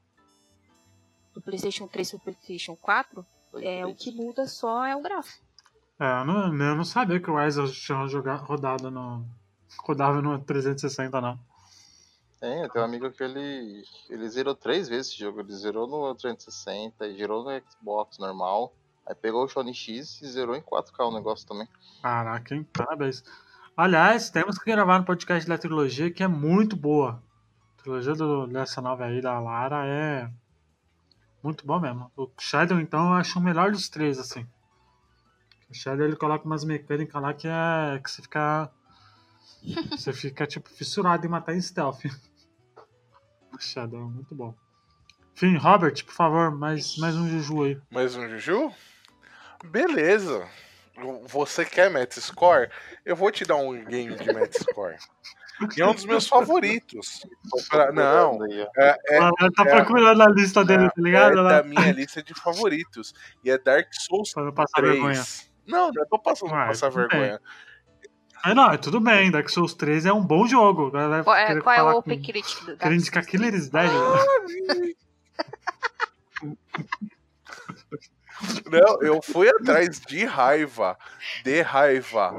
do PlayStation 3 pro PlayStation 4. É, o que muda só é o gráfico. É, eu não, eu não sabia que o Rise tinha jogado, rodado no. Rodava no 360, não. Tem, eu tenho um amigo que ele, ele zerou três vezes esse jogo. Ele zerou no 360 e zerou no Xbox normal. Aí pegou o Shone X e zerou em 4K o negócio também. Caraca, hein? Parabéns. Aliás, temos que gravar no podcast da trilogia que é muito boa. A trilogia do, dessa nova aí da Lara é muito bom mesmo. O Shadow, então, eu acho o melhor dos três, assim. O Shadow ele coloca umas mecânicas lá que é. que você fica. Você fica, tipo, fissurado em matar em stealth. O Shadow é muito bom. Enfim, Robert, por favor, mais, mais um Juju aí. Mais um Juju? Beleza. Você quer Metascore? Eu vou te dar um game de Metascore. E é um dos meus favoritos. Pra- não, é, é, Ah, tá é- procurando a lista dele, tá ligado? é da minha lista de favoritos. E é Dark Souls pra não passar vergonha. 3. Não, não tô passando pra passar vergonha. É, não, é tudo bem. Dark Souls 3 é um bom jogo. Qual é, qual é o Open Critic do Dark Souls? Killer's Dead. Não, eu fui atrás de raiva. De raiva.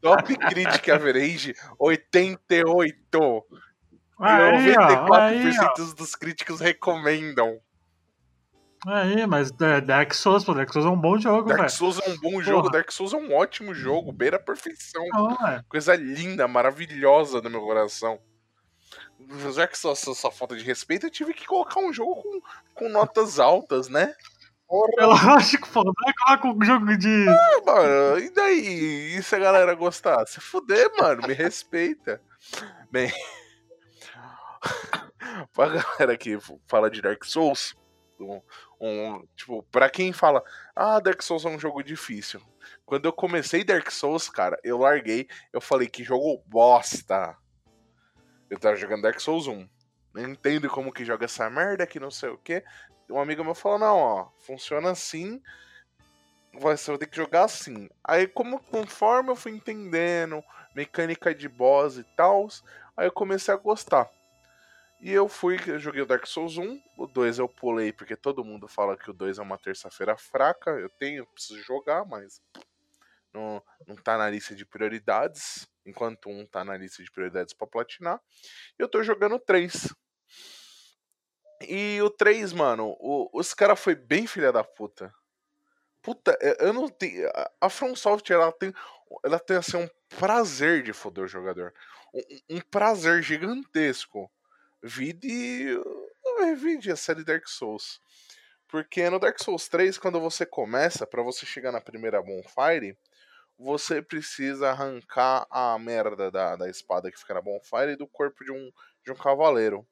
Top Critic Average 88. Aí, aí, 94% dos críticos recomendam. Aí, mas é, Dark Souls, pô, Dark Souls é um bom jogo, Dark velho. Souls é um bom jogo, Porra. Dark Souls é um ótimo jogo, beira a perfeição. É. Coisa linda, maravilhosa no meu coração. Já que só falta de respeito, eu tive que colocar um jogo com, com notas altas, né? Porra, É lógico, pô. Não é coloca um jogo de. mano, e daí? E se a galera gostar? Se fuder, mano, me respeita. Bem, pra galera que fala de Dark Souls, um, um- tipo, pra quem fala, ah, Dark Souls é um jogo difícil. Quando eu comecei Dark Souls, cara, eu larguei, eu falei que jogo bosta. Eu tava jogando Dark Souls 1. Não entendo como que joga essa merda, que não sei o que. Um amigo meu falou, não, ó, funciona assim. você vai ter que jogar assim. Aí, como conforme eu fui entendendo, mecânica de boss e tal, aí eu comecei a gostar. E eu fui, eu joguei o Dark Souls 1, o 2 eu pulei porque todo mundo fala que o 2 é uma terça-feira fraca. Eu tenho, eu preciso jogar, mas não, não tá na lista de prioridades, enquanto um tá na lista de prioridades para platinar. Eu tô jogando 3. E o 3, mano, o, os cara foi bem filha da puta. Puta, é, eu não tenho. A From Software, ela tem, ela tem assim, um prazer de foder o jogador. Um, um prazer gigantesco. Vide. Vide a série Dark Souls. Porque no Dark Souls 3, quando você começa, para você chegar na primeira bonfire, você precisa arrancar a merda da, da espada que fica na bonfire do corpo de um, de um cavaleiro.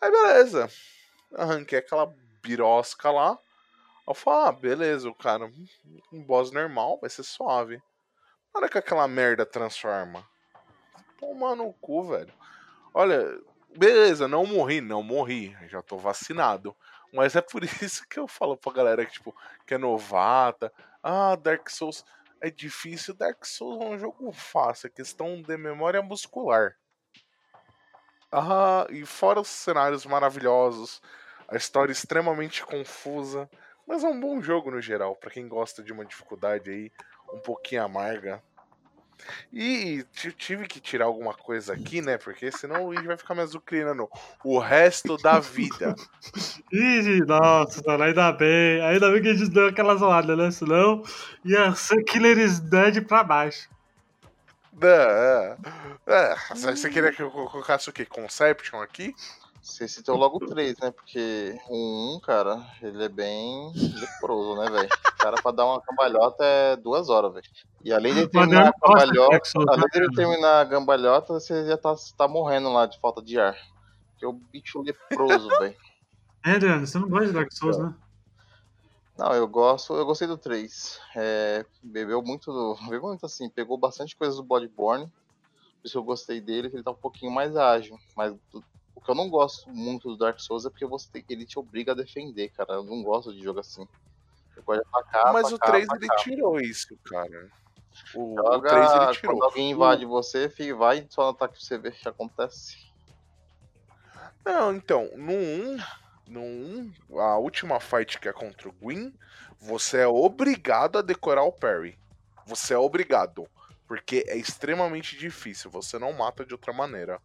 Aí beleza. Arranquei aquela birosca lá. Eu falo, ah, beleza, o cara, um boss normal, vai ser suave. Hora que aquela merda transforma. Toma no cu, velho. Olha, beleza, não morri, não morri. Já tô vacinado. Mas é por isso que eu falo pra galera que, tipo, que é novata. Ah, Dark Souls é difícil. Dark Souls é um jogo fácil, é questão de memória muscular. Ah, e fora os cenários maravilhosos, a história extremamente confusa, mas é um bom jogo no geral, para quem gosta de uma dificuldade aí um pouquinho amarga. E tive que tirar alguma coisa aqui, né? Porque senão o Luigi vai ficar me azucrinando o resto da vida. Ih, nossa, ainda bem. Ainda bem que a gente deu aquela zoada, né? Senão ia ser Killer Dead pra baixo. É, é. Você queria que eu colocasse o quê? Conception aqui? Você citou logo 3, né? Porque o 1, cara, ele é bem leproso, né, velho? O cara pra dar uma cambalhota é duas horas, velho. E além de terminar a cambalhota, além de ele terminar a cambalhota, você já tá, tá morrendo lá de falta de ar. Que é o bicho leproso, velho. É, Adriano, você não gosta de Dark Souls, né? Não, eu gosto, eu gostei do 3. É, bebeu muito do. Bebeu muito assim, pegou bastante coisas do Bloodborne. Por isso eu gostei dele, que ele tá um pouquinho mais ágil. Mas o que eu não gosto muito do Dark Souls é porque você tem, ele te obriga a defender, cara. Eu não gosto de jogo assim. Você pode atacar. Mas atacar, o 3 atacar. ele tirou isso, cara. O, Joga, o 3 ele tirou. Quando alguém invade você, fica, vai só no ataque pra você ver o que acontece. Não, então, no 1, no 1, a última fight que é contra o Gwyn, você é obrigado a decorar o parry. Você é obrigado. Porque é extremamente difícil, você não mata de outra maneira.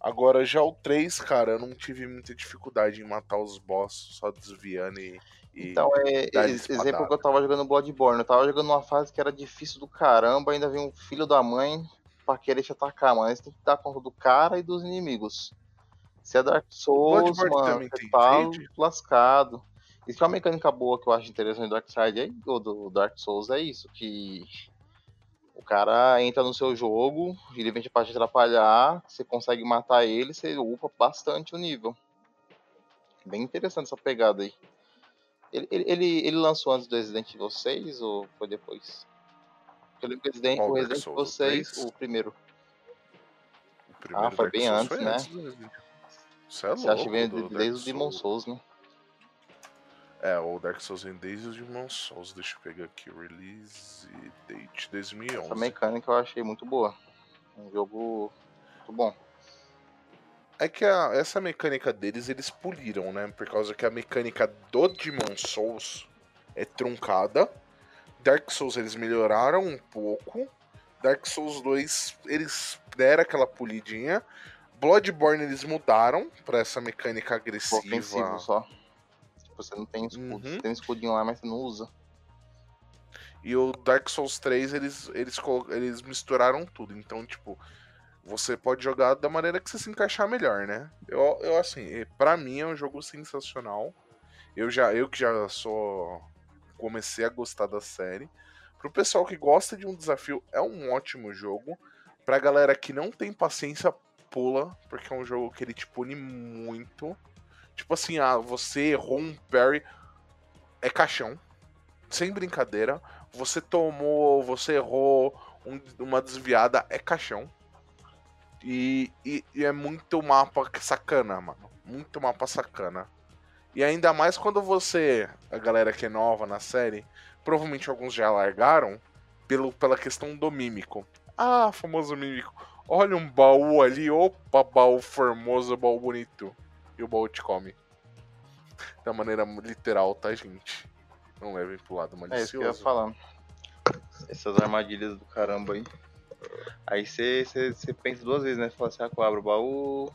Agora, já o 3, cara, eu não tive muita dificuldade em matar os boss só desviando e. e Então, é exemplo que eu tava jogando Bloodborne. Eu tava jogando uma fase que era difícil do caramba, ainda vem um filho da mãe pra querer te atacar, Você tem que dar conta do cara e dos inimigos. Se é Dark Souls, mano, você tem tá raid? lascado. Isso é uma mecânica boa que eu acho interessante do Dark Side aí, ou do Dark Souls, é isso, que o cara entra no seu jogo, ele vem pra te atrapalhar, você consegue matar ele, você upa bastante o nível. Bem interessante essa pegada aí. Ele, ele, ele, ele lançou antes do Resident Evil 6 ou foi depois? Eu lembro que o Resident, o Evil Souls? O 6, três? o primeiro. O primeiro Ah, foi Dark bem Souls antes, foi né? do Você é Você acha que louco vem do desde o Demon Souls. Né? É, o Dark Souls vem desde o Demon Souls. Deixa eu pegar aqui. Release date 2011. Essa mecânica eu achei muito boa. Um jogo muito bom. É que a- essa mecânica deles eles poliram, né? Por causa que a mecânica do Demon Souls é truncada. Dark Souls eles melhoraram um pouco. Dark Souls 2 eles deram aquela polidinha. Bloodborne eles mudaram pra essa mecânica agressiva. Ofensivo só. Tipo, você não tem escudo. Uhum. Você tem um escudinho lá, mas você não usa. E o Dark Souls 3, eles, eles, eles misturaram tudo. Então, tipo, você pode jogar da maneira que você se encaixar melhor, né? Eu, eu assim, pra mim é um jogo sensacional. Eu já, eu que já sou. Comecei a gostar da série. Pro pessoal que gosta de um desafio, é um ótimo jogo. Pra galera que não tem paciência, pula, porque é um jogo que ele te pune muito. Tipo assim, ah, você errou um parry, é caixão. Sem brincadeira. Você tomou, você errou um- uma desviada, é caixão. E, e- e é muito mapa sacana, mano. Muito mapa sacana. E ainda mais quando você, a galera que é nova na série, provavelmente alguns já largaram pelo, pela questão do mímico. Ah, famoso mímico. Olha um baú ali, opa, baú formoso, baú bonito. E o baú te come. Da maneira literal, tá, gente? Não levem pro lado malicioso. É isso que eu ia falando. Essas armadilhas do caramba aí. Aí você pensa duas vezes, né? Fala, será que eu abro o baú?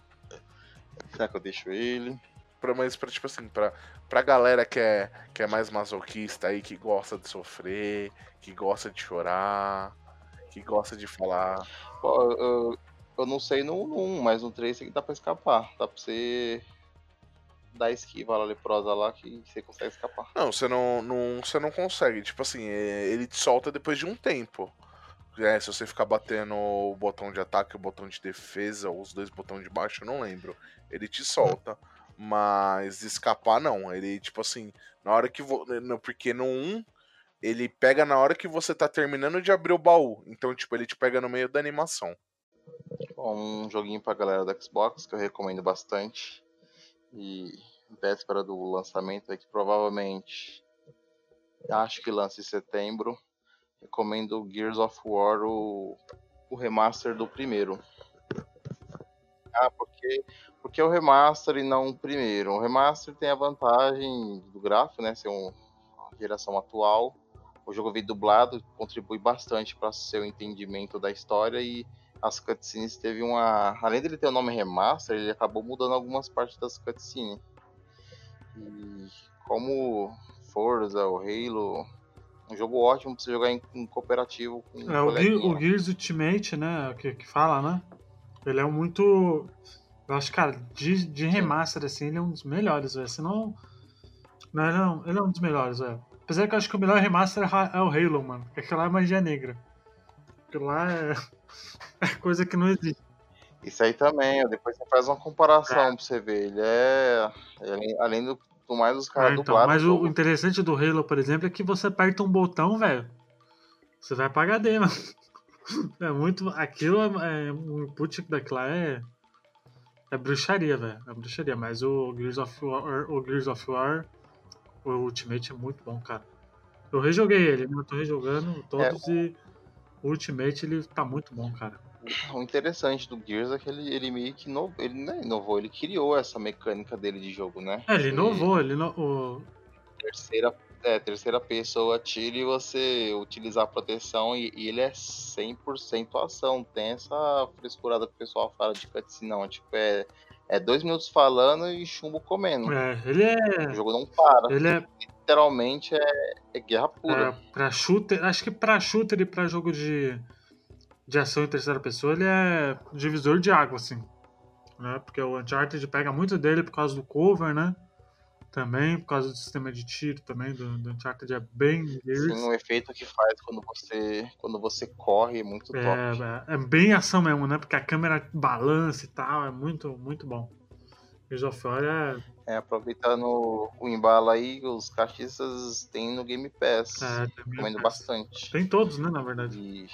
Será que eu deixo ele? Pra, mas pra, tipo assim, pra, pra galera que é, que é mais masoquista aí, que gosta de sofrer, que gosta de chorar, que gosta de falar. Pô, eu, eu não sei no 1, mas no 3 dá pra escapar. Dá pra você dar esquiva lá leprosa lá que você consegue escapar. Não, você não, não, você não consegue. Tipo assim, é, ele te solta depois de um tempo. É, se você ficar batendo o botão de ataque e o botão de defesa, os dois botões de baixo, eu não lembro. Ele te solta. Mas escapar não. Ele, tipo assim, na hora que. Vo... Porque no 1, ele pega na hora que você tá terminando de abrir o baú. Então, tipo, ele te pega no meio da animação. Um joguinho pra galera do Xbox que eu recomendo bastante. E véspera do lançamento é que provavelmente acho que lança em setembro recomendo Gears of War, o, o remaster do primeiro. Ah, porque, porque o remaster e não o primeiro. O remaster tem a vantagem do gráfico, né? Ser um, uma geração atual. O jogo veio dublado, contribui bastante para seu entendimento da história e as cutscenes teve uma. Além dele ter o nome remaster, ele acabou mudando algumas partes das cutscenes. E como Forza, o Halo, um jogo ótimo pra você jogar em, em cooperativo com É, o, Gear, o Gears Ultimate, né? Que, que fala, né? Ele é muito. Eu acho, cara, de, de remaster, assim, ele é um dos melhores, velho. Senão. Não, ele, não, ele é um dos melhores, velho. Apesar que eu acho que o melhor remaster é o Halo, mano. Aquilo lá é magia negra. Aquilo lá é. é coisa que não existe. Isso aí também, depois você faz uma comparação é. pra você ver. Ele é. Além, além do Quanto mais os caras é, então, Mas o, o interessante do Halo, por exemplo, é que você aperta um botão, velho. Você vai pra HD, mano. É muito. Aquilo é. é o input daquilo lá é. É bruxaria, velho. É bruxaria. Mas o Gears of War. O Gears of War. O Ultimate é muito bom, cara. Eu rejoguei ele, né? Eu tô rejogando todos é. e. O Ultimate ele tá muito bom, cara o interessante do Gears é que ele, ele meio que inovou, ele não é inovou, ele criou essa mecânica dele de jogo, né? É, ele inovou, ele, no, terceira, é, terceira pessoa tira e você utilizar a proteção e, e ele é 100% ação, tem essa frescurada que o pessoal fala de cutscene, não, tipo, é, é dois minutos falando e chumbo comendo. É, ele é... O jogo não para. Ele é... Literalmente é, é guerra pura. É, pra shooter, acho que pra shooter e pra jogo de de ação em terceira pessoa, ele é divisor de água, assim. Né? Porque o Uncharted pega muito dele por causa do cover, né? Também, por causa do sistema de tiro também, do, do Uncharted é bem Sim, o efeito que faz quando você, quando você corre é muito é, top. É, é bem ação mesmo, né? Porque a câmera balança e tal, é muito, muito bom. Gears of War é... É, aproveitando o embalo aí, os cachistas tem no Game Pass. É, Recomendo bastante. Tem todos, né, na verdade. E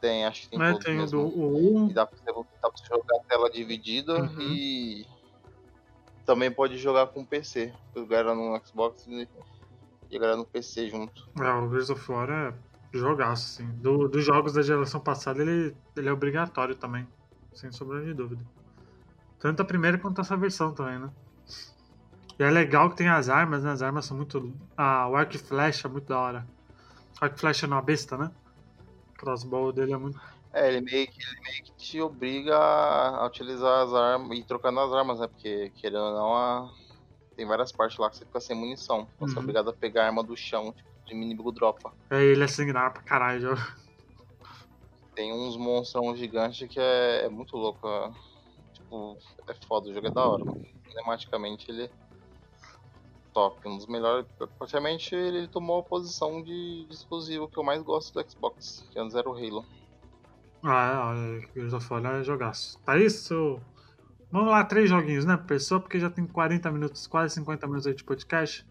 tem, acho que tem Mas todos tem mesmo. do o... E dá pra, você, dá pra você jogar a tela dividida Uhum. e também pode jogar com PC. O galera no Xbox e galera no PC junto. É, o Gears of War é jogaço, assim. Do, dos jogos da geração passada, ele, ele é obrigatório também. Sem sombra de dúvida. Tanto a primeira quanto essa versão também, né? E é legal que tem as armas, né? As armas são muito. Ah, o arco e flecha é muito da hora. Arco e flecha não, a besta, né? O crossbow dele é muito. É, ele meio que, ele meio que te obriga a utilizar as armas e trocando as armas, né? Porque querendo ou não, a... tem várias partes lá que você fica sem munição. Você é Uhum. obrigado a pegar a arma do chão, tipo, de inimigo dropa. É, ele é sanguinário pra caralho. Tem uns monstrão gigantes que é, é muito louco. é. Tipo, é foda, o jogo é da hora. Cinematicamente ele é top. Um dos melhores. Praticamente ele tomou a posição de, de exclusivo que eu mais gosto do Xbox, que antes era o Halo. Ah, olha, Gears of War é jogaço. Tá isso? Vamos lá, três joguinhos, né, pessoal? Porque já tem 40 minutos, quase 50 minutos aí de podcast.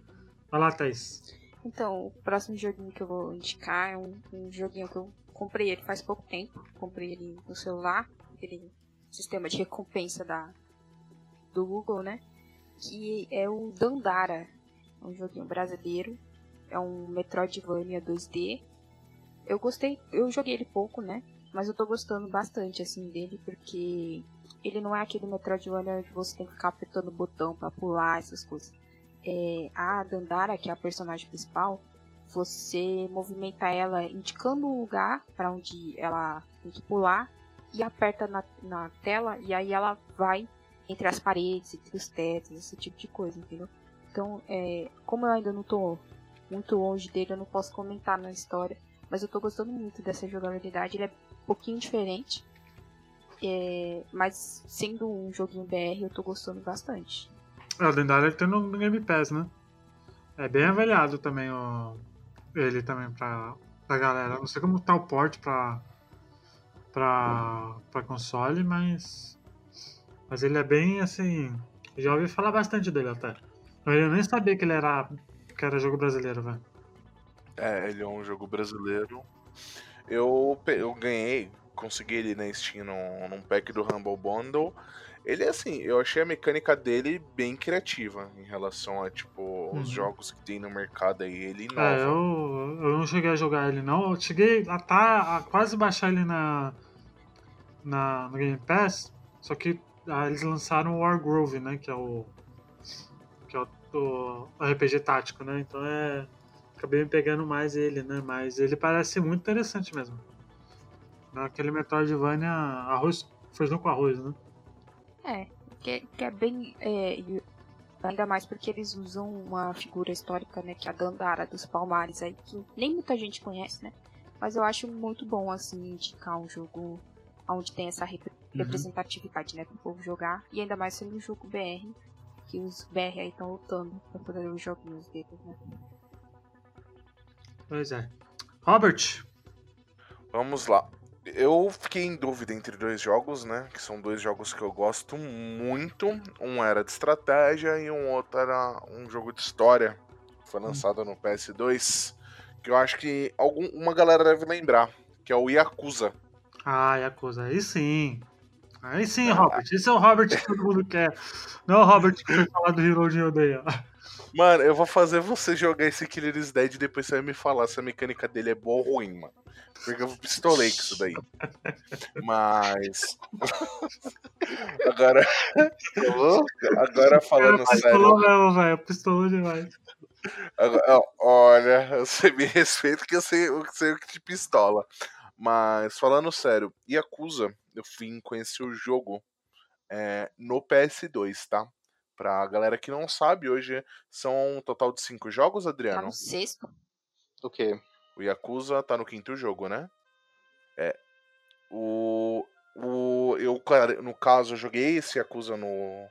Vai lá, Thaís. Então, o próximo joguinho que eu vou indicar é um, um joguinho que eu comprei ele faz pouco tempo. Comprei ele no celular, aquele sistema de recompensa da, do Google, né? Que é o Dandara. É um joguinho brasileiro. é um Metroidvania 2D. Eu gostei, eu joguei ele pouco, né? Mas eu tô gostando bastante, assim, dele, porque ele não é aquele Metroidvania onde você tem que ficar apertando o botão para pular, essas coisas. É, a Dandara, que é a personagem principal, você movimenta ela indicando o lugar para onde ela tem que pular e aperta na, na tela e aí ela vai entre as paredes, entre os tetos, esse tipo de coisa, entendeu? Então, é, como eu ainda não tô muito longe dele, eu não posso comentar na história, mas eu tô gostando muito dessa jogabilidade, ele é um pouquinho diferente, é, mas sendo um joguinho BR, eu tô gostando bastante. É, o Lendário ele tem no Game Pass, né? É bem avaliado também o, ele também pra, pra galera. Não sei como tá o port pra, pra, pra console, mas. Mas ele é bem assim. Já ouvi falar bastante dele até. Eu nem sabia que ele era, que era jogo brasileiro, velho. É, ele é um jogo brasileiro. Eu, eu ganhei, consegui ele na Steam num, num pack do Humble Bundle. Ele é assim, eu achei a mecânica dele bem criativa em relação a, tipo, uhum. os jogos que tem no mercado aí. Ele inova. É, eu, eu não cheguei a jogar ele não. Eu cheguei a, tá, a quase baixar ele na, na, no Game Pass, só que ah, eles lançaram o Wargrove, né? Que é o. Que é o, o RPG tático, né? Então é. Acabei me pegando mais ele, né? Mas ele parece muito interessante mesmo. Aquele Metroidvania arroz, feijão com arroz, né? É, que, que é bem. É, ainda mais porque eles usam uma figura histórica, né? Que é a Dandara dos Palmares aí, que nem muita gente conhece, né? Mas eu acho muito bom, assim, indicar um jogo onde tem essa rep uhum. representatividade, né? Pro povo jogar. E ainda mais sendo um jogo BR, que os BR aí estão lutando pra poder os joguinhos deles, né? Pois é. Robert! Vamos lá eu fiquei em dúvida entre dois jogos, né? Que são dois jogos que eu gosto muito. Um era de estratégia e um outro era um jogo de história. Foi hum. lançado no PS2. Que eu acho que algum, uma galera deve lembrar. Que é o Yakuza. Ah, Yakuza. Aí sim. Aí sim, Robert. Esse é o Robert que todo mundo quer. Não é o Robert que foi falar do Hero de Odeia. Mano, eu vou fazer você jogar esse Killer is Dead e depois você vai me falar se a mecânica dele é boa ou ruim, mano. Porque eu pistolei com isso daí. Mas. agora. agora falando Cara, sério. Pistolou mesmo, velho. Pistolou demais. Agora, olha, você me respeita que eu sei, eu sei o que te pistola. Mas falando sério, Yakuza, eu fui conhecer o jogo é, no PS2, tá? Pra galera que não sabe, hoje são um total de cinco jogos, Adriano? Tá no sexto. O quê? O Yakuza tá no quinto jogo, né? É. O. O. Eu, no caso, eu joguei esse Yakuza no.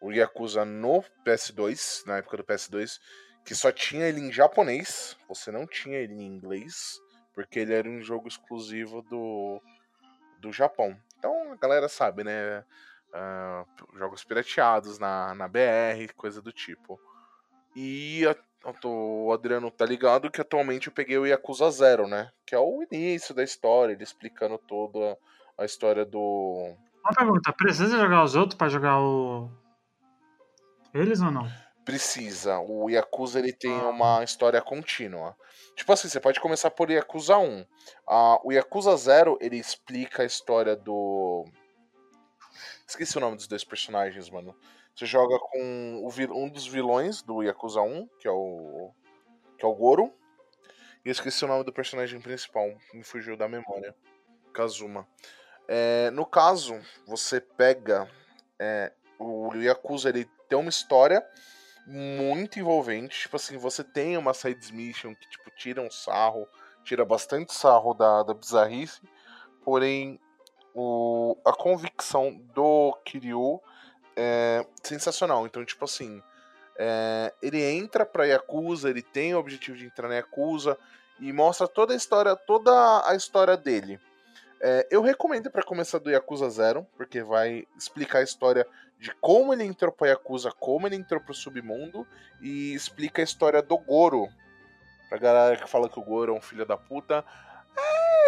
O Yakuza no PS2, na época do PS2, que só tinha ele em japonês. Você não tinha ele em inglês. Porque ele era um jogo exclusivo do. do Japão. Então a galera sabe, né? Uh, jogos pirateados na, na BR, coisa do tipo. E o Adriano tá ligado que atualmente eu peguei o Yakuza Zero, né? Que é o início da história, ele explicando toda a história do. Uma pergunta, precisa jogar os outros para jogar o. Eles ou não? Precisa. O Yakuza ele tem ah. uma história contínua. Tipo assim, você pode começar por Yakuza 1. Ah, o Yakuza Zero ele explica a história do. Esqueci o nome dos dois personagens, mano. Você joga com o, um dos vilões do Yakuza 1, que é o. que é o Goro. E eu esqueci o nome do personagem principal, me fugiu da memória. Kazuma. É, no caso, você pega. É, o Yakuza ele tem uma história muito envolvente. Tipo assim, você tem uma side mission que tipo, tira um sarro, tira bastante sarro da, da bizarrice. Porém, o, a convicção do Kiryu é sensacional. Então, tipo assim, é, ele entra pra Yakuza, ele tem o objetivo de entrar na Yakuza e mostra toda a história, toda a história dele. É, eu recomendo para começar do Yakuza Zero, porque vai explicar a história de como ele entrou pra Yakuza, como ele entrou pro submundo, e explica a história do Goro. Pra galera que fala que o Goro é um filho da puta,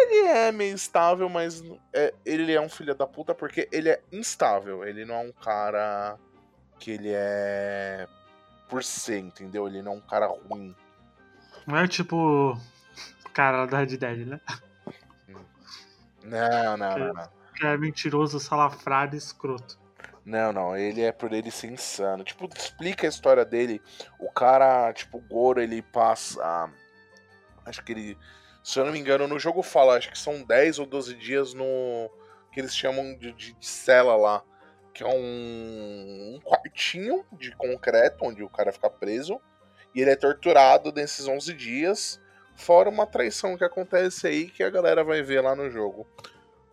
ele é meio instável, mas é, ele é um filho da puta porque ele é instável. Ele não é um cara que ele é por ser, entendeu? Ele não é um cara ruim. Não é tipo cara da Red Dead, né? Não, não, não, não. Que é mentiroso, salafrário e escroto. Não, não, ele é por ele ser insano. Tipo, explica a história dele. O cara, tipo, o Goro, ele passa. Acho que ele. Se eu não me engano, no jogo fala, acho que são 10 ou 12 dias no. que eles chamam de, de, de cela lá. Que é um, um quartinho de concreto onde o cara fica preso. E ele é torturado nesses 11 dias. Fora uma traição que acontece aí que a galera vai ver lá no jogo.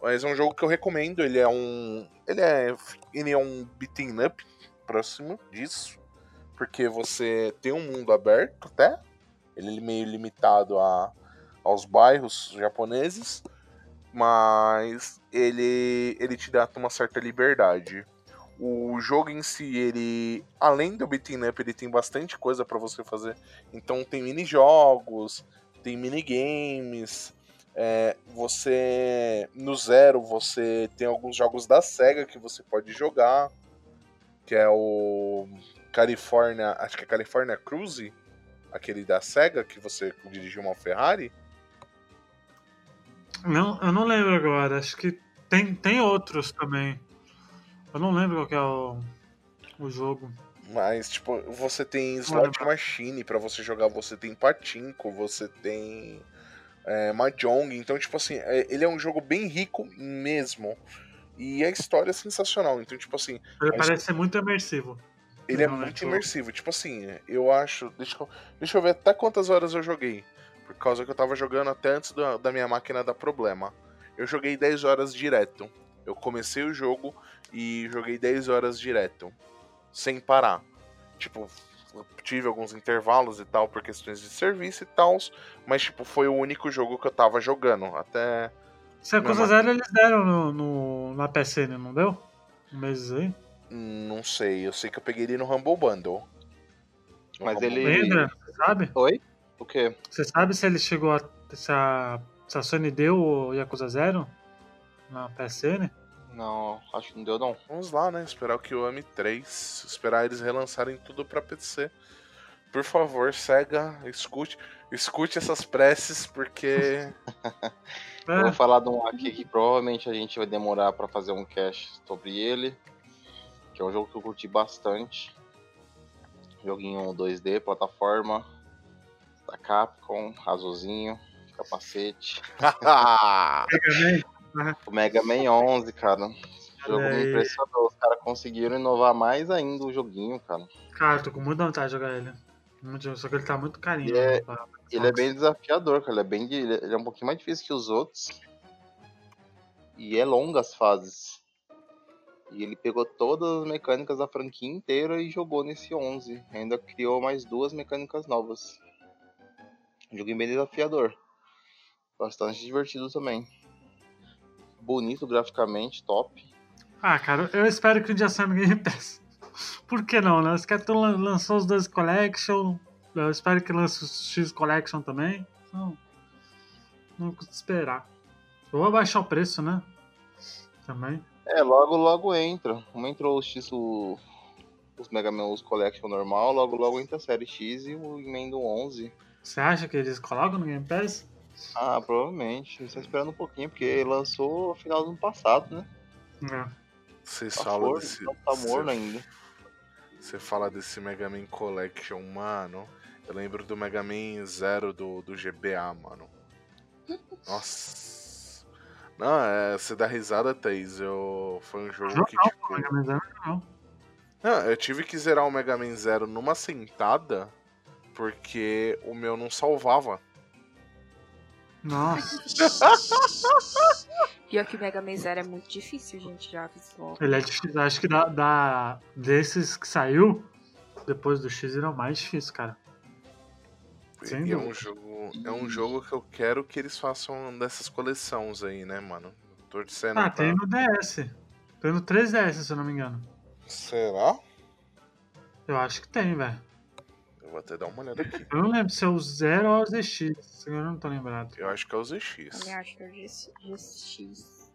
Mas é um jogo que eu recomendo. Ele é um. Ele é. Ele é um beating up próximo disso. Porque você tem um mundo aberto até. Ele é meio limitado a, aos bairros japoneses. Mas ele, ele te dá uma certa liberdade. O jogo em si, ele. Além do beating up, ele tem bastante coisa para você fazer. Então tem mini-jogos, tem minigames é, você no zero você tem alguns jogos da Sega que você pode jogar, que é o California, acho que é California Cruise, aquele da Sega que você dirigiu uma Ferrari. Não, eu não lembro agora. Acho que tem, tem outros também. Eu não lembro qual que é o, o jogo. Mas, tipo, você tem slot machine para você jogar, você tem patinco, você tem é, Mahjong. Então, tipo assim, é, ele é um jogo bem rico mesmo. E a história é sensacional. Então, tipo assim. Ele parece história... ser muito imersivo. Ele é muito imersivo. Tipo assim, eu acho. Deixa eu, deixa eu ver até quantas horas eu joguei. Por causa que eu tava jogando até antes do, da minha máquina dar problema. Eu joguei 10 horas direto. Eu comecei o jogo e joguei 10 horas direto. Sem parar. Tipo, tive alguns intervalos e tal por questões de serviço e tal, mas tipo, foi o único jogo que eu tava jogando. Até. Se a coisa zero eles deram no, no, na PSN, não deu? Um mês aí? Não sei, eu sei que eu peguei ele no Humble Bundle. No mas Humble ele. Lembra? Você sabe? Oi? O quê? Você sabe se ele chegou a. Se a, se a Sony deu o Yakuza Zero na PSN? Não, acho que não deu não. Vamos lá, né? Esperar o Kiwami 3. Esperar eles relançarem tudo pra PC. Por favor, Sega, escute, escute essas preces, porque. Eu vou falar de um aqui que provavelmente a gente vai demorar para fazer um cast sobre ele. Que é um jogo que eu curti bastante. Joguinho 2D, plataforma. Da Capcom, azulzinho, capacete. O Mega Man 11, cara. jogo me impressionou. Os caras conseguiram inovar mais ainda o joguinho, cara. Cara, tô com muita vontade de jogar ele. Só que ele tá muito carinho. Ele é, pra... ele é bem desafiador, cara. Ele é, bem, ele é um pouquinho mais difícil que os outros. E é longa as fases. E ele pegou todas as mecânicas da franquia inteira e jogou nesse 11. Ainda criou mais duas mecânicas novas. Joguinho bem desafiador. Bastante divertido também bonito graficamente, top. Ah, cara, eu espero que o dia saia no Game Pass. Por que não, né? Os caras lançou os dois Collection. Eu espero que lance o X Collection também. Não, não custa esperar. Eu vou abaixar o preço, né? Também. É, logo, logo entra. Como entrou o X, o, os Mega Man os Collection normal, logo, logo entra a série X e o Emendo 11. Você acha que eles colocam no Game Pass? Ah, provavelmente. Estou esperando um pouquinho, porque lançou no final do ano passado, né? É. Vocês tá falam desse. Tá morno ainda. Você fala desse Mega Man Collection, mano. Eu lembro do Mega Man Zero do, do GBA, mano. Nossa. Não, é, você dá risada, Thaís. Eu... Foi um jogo não, que, não, tipo. Mega Man Zero não. Não, eu tive que zerar o Mega Man Zero numa sentada, porque o meu não salvava. Nossa. Pior que o Mega Man Zero é muito difícil, gente, já avisou. Ele é difícil. Acho que da, da, desses que saiu, depois do X, ele é o mais difícil, cara. Sem e é um, jogo, é um jogo que eu quero que eles façam dessas coleções aí, né, mano? Torcendo ah, pra... tem no DS. Tem no 3DS, se eu não me engano. Será? Eu acho que tem, velho. Eu vou até dar uma olhada aqui. Eu não lembro se é o Zero ou o ZX. Eu não tô lembrado. Eu acho que é o ZX. Eu acho que é o ZX.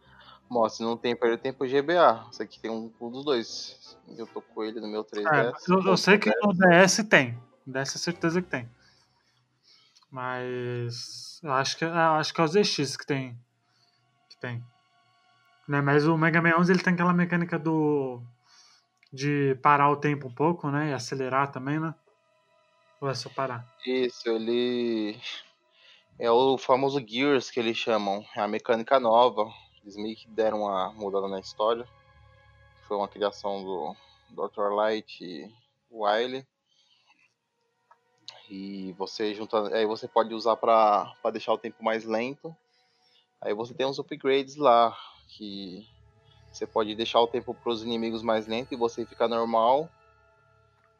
Mostra, não tem perder tempo GBA. Isso aqui tem um, um dos dois. Eu tô com ele no meu 3DS. É, eu, eu sei que no DS tem. DS é certeza que tem. Mas eu acho que, eu acho que é os ZX que tem. Que tem. Né? Mas o Mega Man 11 ele tem aquela mecânica do de parar o tempo um pouco, né? E acelerar também, né? Só parar? Isso, ele é o famoso Gears que eles chamam. É a mecânica nova. Eles meio que deram uma mudada na história. Foi uma criação do Dr. Light e Wily. E você junta, aí você pode usar para deixar o tempo mais lento. Aí você tem uns upgrades lá que você pode deixar o tempo para os inimigos mais lento e você fica normal.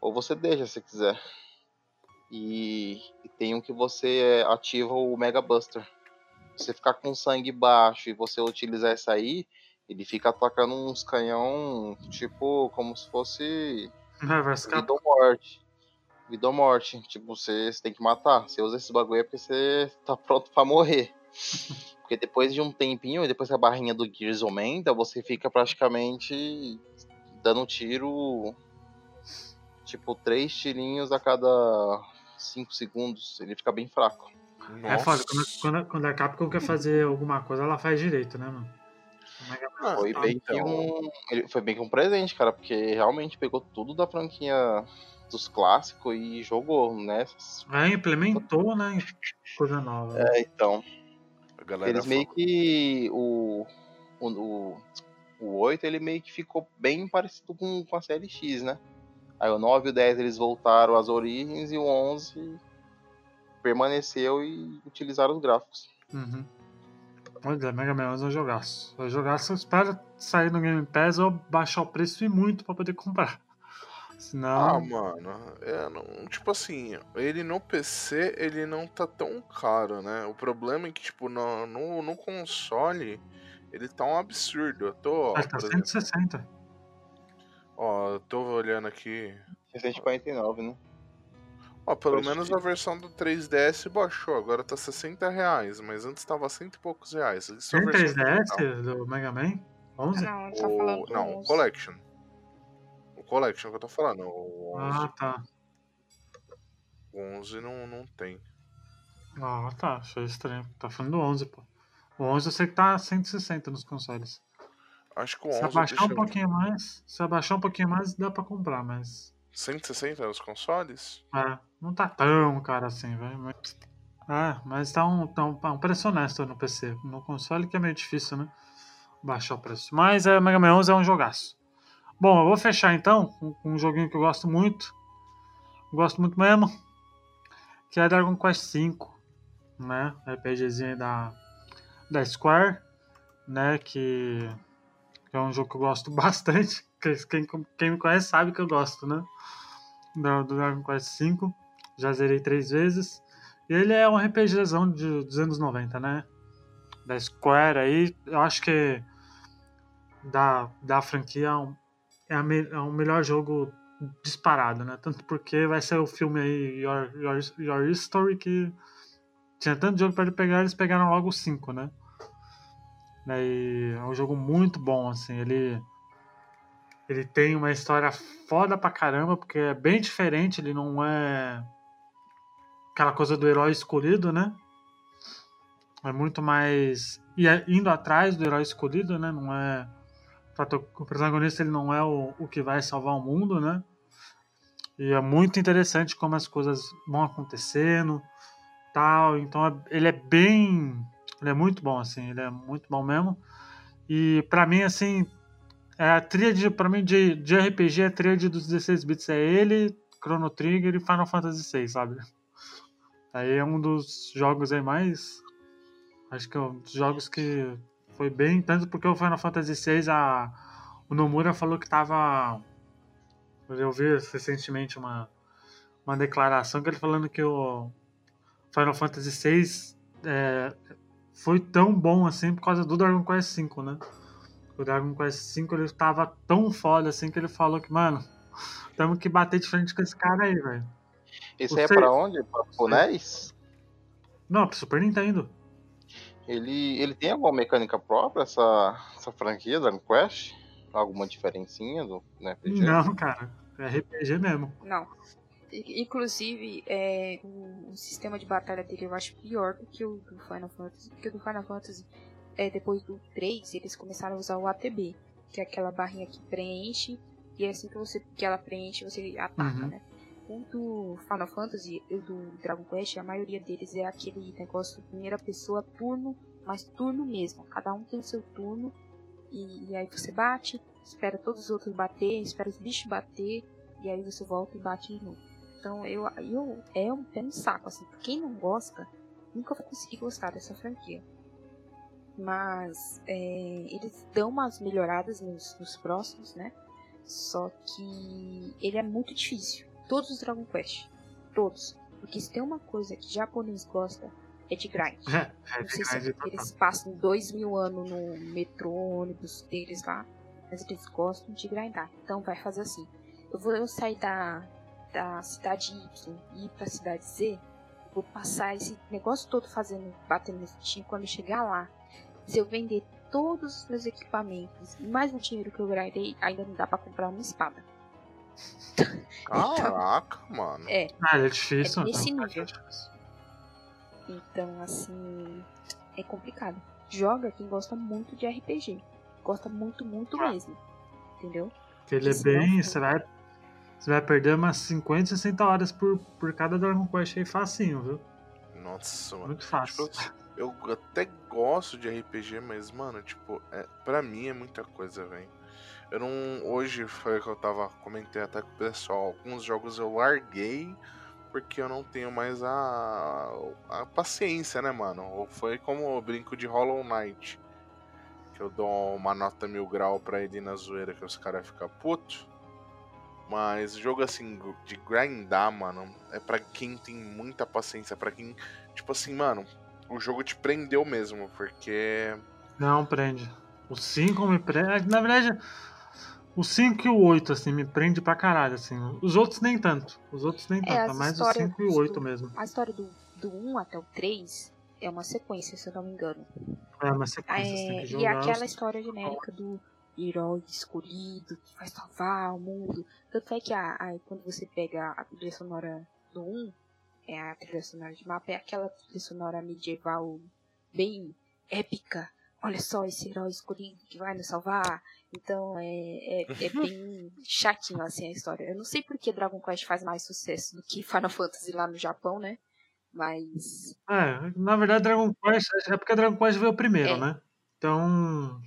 Ou você deixa se quiser. E, e tem um que você ativa o Mega Buster. Você ficar com sangue baixo e você utilizar essa aí, ele fica atacando uns canhão, tipo, como se fosse vida ou morte. Vida ou morte. Tipo, você, você tem que matar. Você usa esse bagulho é porque você tá pronto para morrer. Porque depois de um tempinho, depois que a barrinha do Gears aumenta, você fica praticamente dando tiro. Tipo, três tirinhos a cada 5 segundos. Ele fica bem fraco. Nossa. É foda, quando, quando, quando a Capcom quer fazer alguma coisa, ela faz direito, né, mano? Ah, foi, bem então... que um, ele foi bem que um presente, cara, porque realmente pegou tudo da franquia dos clássicos e jogou, né? É, implementou, né? Coisa nova. É, então. Eles meio que. O, o, o, o 8 ele meio que ficou bem parecido com, com a série X, né? Aí o 9 e o 10 eles voltaram às origens e o 11 permaneceu e utilizaram os gráficos. Uhum. Olha, Mega Man 11 é um jogaço. É um jogaço, espera sair no Game Pass ou baixar o preço e muito pra poder comprar. Senão... Ah, mano, é, não, tipo assim, ele no PC ele não tá tão caro, né? O problema é que, tipo, no, no, no console ele tá um absurdo. Eu tô. Ó, tá 160. Exemplo, eu tô olhando aqui. 649, né? Ó, pelo Por menos a versão do 3DS baixou, agora tá 60 reais, mas antes tava cento e poucos reais. Isso Tem 3DS do Mega Man? 11? Não, tá falando o... Não, Collection. Collection que eu tô falando. O 11, ah, tá. O 11 não, não tem. Ah, tá. Achei estranho. Tá falando do 11, pô. O 11 eu sei que tá 160 nos consoles. Acho que o 11... Se abaixar um pouquinho mais, se abaixar um pouquinho mais, dá pra comprar, mas... 160 nos consoles? É, não tá tão caro assim, velho. Mas... É, mas tá um, tá um, um preço honesto no PC. No console que é meio difícil, né? Baixar o preço. Mas é, Mega Man 11 é um jogaço. Bom, eu vou fechar então com um joguinho que eu gosto muito. Gosto muito mesmo. Que é Dragon Quest V, né? RPGzinho da, da Square, né? Que, é um jogo que eu gosto bastante. Quem, quem me conhece sabe que eu gosto, né? Do, do Dragon Quest V. Já zerei três vezes. E ele é um RPGzão de, dos anos 90, né? Da Square aí. Eu acho que da, da franquia é, a me, é o melhor jogo disparado, né? Tanto porque vai ser o filme aí, Your, Your, Your History, que tinha tanto jogo para pegar, eles pegaram logo 5, né? E é um jogo muito bom, assim, ele ele tem uma história foda pra caramba, porque é bem diferente, ele não é aquela coisa do herói escolhido, né? É muito mais é indo atrás do herói escolhido, né? Não é o protagonista ele não é o, o que vai salvar o mundo, né? E é muito interessante como as coisas vão acontecendo, tal. Então ele é bem, ele é muito bom assim, ele é muito bom mesmo. E para mim assim, é a tríade para mim de, de RPG é a tríade dos 16 bits é ele, Chrono Trigger e Final Fantasy VI, sabe? Aí é um dos jogos aí mais acho que é um dos jogos que foi bem, tanto porque o Final Fantasy VI, a, o Nomura falou que tava. Eu vi recentemente uma, uma declaração que ele falando que o Final Fantasy VI é, foi tão bom assim por causa do Dragon Quest V, né? O Dragon Quest V ele tava tão foda assim que ele falou que, mano, temos que bater de frente com esse cara aí, velho. Isso aí é pra onde? Pra NES? Não, pro Super Nintendo. Ele, ele tem alguma mecânica própria, essa, essa franquia Dragon Quest? Alguma diferencinha do, RPG? Não, cara. É RPG mesmo. Não. Inclusive, é, o, o, sistema de batalha dele eu acho pior do que o do Final Fantasy. Porque o do Final Fantasy, é, depois do 3, eles começaram a usar o ATB, que é aquela barrinha que preenche, e é assim que, você, que ela preenche, você ataca, uhum. né? O do Final Fantasy e do Dragon Quest, a maioria deles é aquele negócio de primeira pessoa, turno, mas turno mesmo. Cada um tem o seu turno, e, e aí você bate, espera todos os outros bater, espera os bichos bater, e aí você volta e bate de novo. Então eu, eu é um pé no saco, assim, quem não gosta, nunca vai conseguir gostar dessa franquia. Mas é, eles dão umas melhoradas nos, nos próximos, né? Só que ele é muito difícil. Todos os Dragon Quest. Todos. Porque se tem uma coisa que japonês gosta, é de grind. É, é não sei se eles passam dois mil anos no metrô, ônibus deles lá. Mas eles gostam de grindar. Então vai fazer assim. Eu vou sair da, da cidade Y e ir pra cidade Z. Vou passar esse negócio todo fazendo, batendo nesse time. Quando chegar lá, se eu vender todos os meus equipamentos e mais o dinheiro que eu grindei, ainda não dá para comprar uma espada. Caraca, então, mano. É. Ah, é difícil. É nesse nível. Então, assim, é complicado. Joga quem gosta muito de RPG. Gosta muito, muito ah. mesmo. Entendeu? Que ele é bem. Você vai, você vai perder umas 50, 60 horas por, por cada Dragon Quest aí facinho, viu? Nossa, mano. Muito fácil. Tipo, eu até gosto de RPG, mas, mano, tipo, é, pra mim é muita coisa, velho. Eu não. Hoje foi o que eu tava. Comentei até com o pessoal. Alguns jogos eu larguei porque eu não tenho mais a, a paciência, né, mano? Ou foi como o brinco de Hollow Knight. Que eu dou uma nota mil grau pra ele na zoeira que os caras ficam puto. Mas jogo assim, de grindar, mano, é para quem tem muita paciência, para quem, tipo assim, mano, o jogo te prendeu mesmo, porque. Não, prende. O 5 me prende. Na verdade, o 5 e o 8, assim, me prende pra caralho, assim. Os outros nem tanto. Os outros nem é, tanto, mais o 5 e o 8 mesmo. A história do, do 1 até o 3 é uma sequência, se eu não me engano. É uma sequência, é, E aquela história genérica do herói escolhido que vai salvar o mundo. Tanto é que a, a, quando você pega a trilha sonora do 1, é a trilha sonora de mapa, é aquela trilha sonora medieval bem épica. Olha só esse herói escolhido que vai nos salvar. Então é, é, é bem chatinho assim a história. Eu não sei por que Dragon Quest faz mais sucesso do que Final Fantasy lá no Japão, né? Mas. É, na verdade Dragon Quest é porque Dragon Quest veio primeiro, é. né? Então.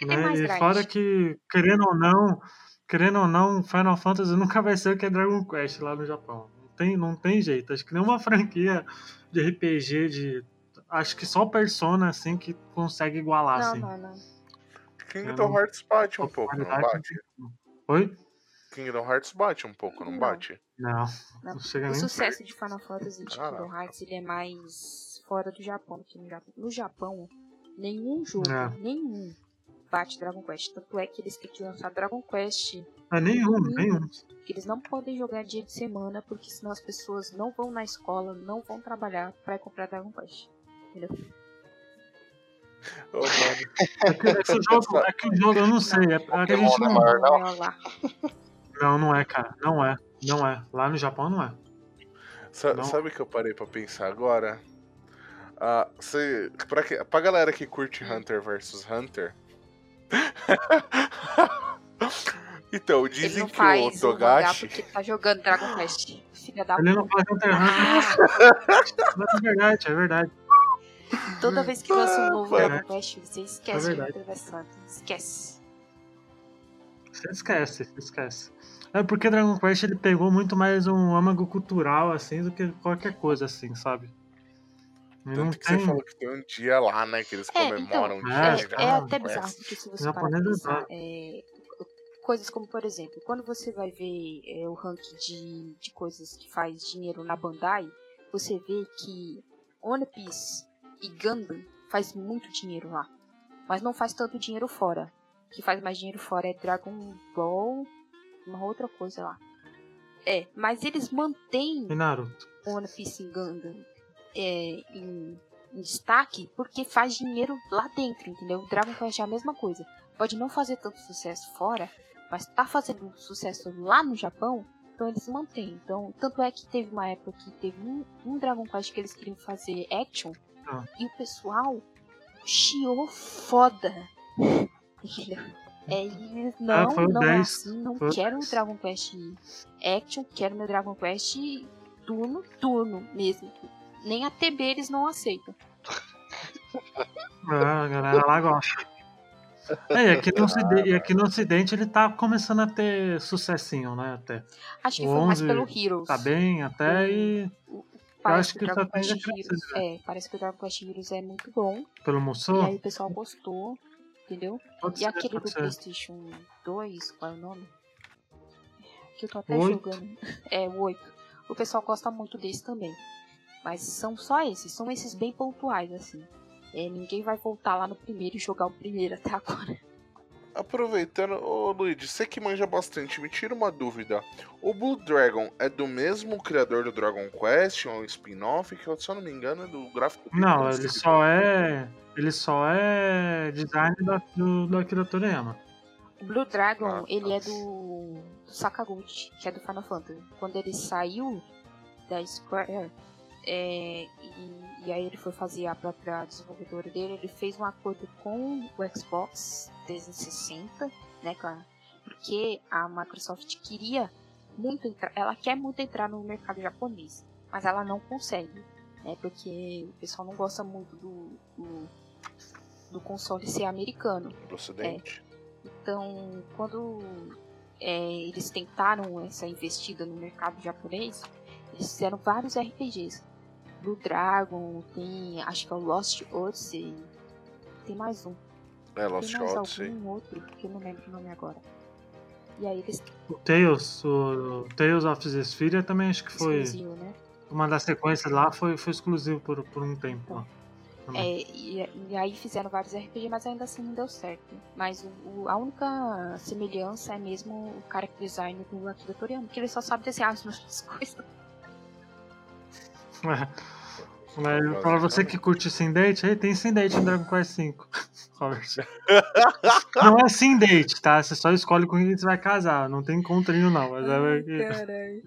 É né? E fora que, querendo ou não, querendo ou não, Final Fantasy nunca vai ser o que é Dragon Quest lá no Japão tem, não tem jeito. Acho que nenhuma franquia de RPG de. Acho que só Persona, assim, que consegue igualar, não, assim. Não, não. Kingdom Hearts bate um pouco, não bate? Oi? Kingdom Hearts bate um pouco, não, não. bate? Não. não. não chega o sucesso de Final Fantasy de Kingdom Hearts ele é mais fora do Japão que no Japão. No Japão, nenhum jogo, é. nenhum bate Dragon Quest. Tanto é que eles têm que lançar Dragon Quest. Ah, nenhum, nenhum. Que eles não podem jogar dia de semana, porque senão as pessoas não vão na escola, não vão trabalhar para comprar Dragon Quest. Entendeu? Oh, é, que, é, que o jogo, é que o jogo, eu não sei. É, é que a gente não... não, não é, cara. Não é. Não é. Lá no Japão não é. Sa não. Sabe o que eu parei pra pensar agora? Uh, cê, pra, que, pra galera que curte Hunter vs Hunter, então, dizem ele que o Togashi. Porque tá jogando Dragon Quest. Filha da Ele não faz Hunter É verdade, é verdade. Toda vez que lança um novo Dragon Quest, você esquece é de Hunter. Esquece. Você esquece, você esquece. É porque Dragon Quest ele pegou muito mais um âmago cultural assim do que qualquer coisa assim, sabe? Tanto não que tem... você falou que tem um dia lá, né? Que eles é, comemoram então, um dia. É, é até bizarro, porque se você parar pensar, é, coisas como, por exemplo, quando você vai ver é, o ranking de, de coisas que faz dinheiro na Bandai, você vê que One Piece e Gundam faz muito dinheiro lá. Mas não faz tanto dinheiro fora. O que faz mais dinheiro fora é Dragon Ball, uma outra coisa lá. É, mas eles mantêm One Piece e Gundam é, em, em, destaque porque faz dinheiro lá dentro, entendeu? Dragon Quest é a mesma coisa. Pode não fazer tanto sucesso fora, mas tá fazendo sucesso lá no Japão Então eles mantêm. Então, tanto é que teve uma época que teve um, um Dragon Quest que eles queriam fazer action ah. e o pessoal chiou foda. É, eles não, ah, não é assim, não foi quero o Dragon Quest action, quero meu Dragon Quest turno, turno mesmo. Nem a TB eles não aceitam. Ah, a galera lá gosta. É, e aqui, no ocidente, aqui no Ocidente ele tá começando a ter sucessinho, né? Até. Acho que o foi 11 mais pelo Heroes. Tá bem, até e. Parece que, que o Dragon Quest Heroes, né? é, parece que o Dragon Quest Heroes é muito bom. Pelo Musou? E aí o pessoal gostou, entendeu? Pode e ser, aquele do ser. PlayStation 2, qual é o nome? Que eu tô até 8. jogando. É, o 8. O pessoal gosta muito desse também. Mas são só esses, são esses bem pontuais, assim. É, ninguém vai voltar lá no primeiro e jogar o primeiro até agora. Aproveitando, ô Luigi, você que manja bastante, me tira uma dúvida. O Blue Dragon é do mesmo criador do Dragon Quest, um spin-off, que se eu não me engano é do gráfico Não, ele só é. Ele só é design da, do, do Akira Toriyama. O Blue Dragon, ah, ele é do, do Sakaguchi, que é do Final Fantasy. Quando ele saiu da Square, é, e, e, aí ele foi fazer a própria desenvolvedora dele, ele fez um acordo com o Xbox 360, né, claro, porque a Microsoft queria muito entrar, ela quer muito entrar no mercado japonês, mas ela não consegue, né, porque o pessoal não gosta muito do, do, do console ser americano. Do ocidente. É. Então, quando é, eles tentaram essa investida no mercado japonês, eles fizeram vários RPGs. Blue Dragon, tem acho que é o Lost Odyssey, tem mais um. É, Lost tem mais Odyssey. algum outro, que eu não lembro o nome agora. E aí eles... O Tales, o Tales of Zesphiria também acho que foi... Exclusivo, né? Uma das sequências lá foi, foi exclusivo por, por um tempo. Então. É, e, e, aí fizeram vários RPG, mas ainda assim não deu certo. Mas o, o, a única semelhança é mesmo o character design do Akira Toriyama, que ele só sabe desenhar as mesmas coisas. É. Mas pra você que curte Sim Date, aí tem Sim Date em Dragon Quest V. não é Sim Date, tá? Você só escolhe com quem você vai casar. Não tem encontrinho, não. Mas Ai, é... Caralho.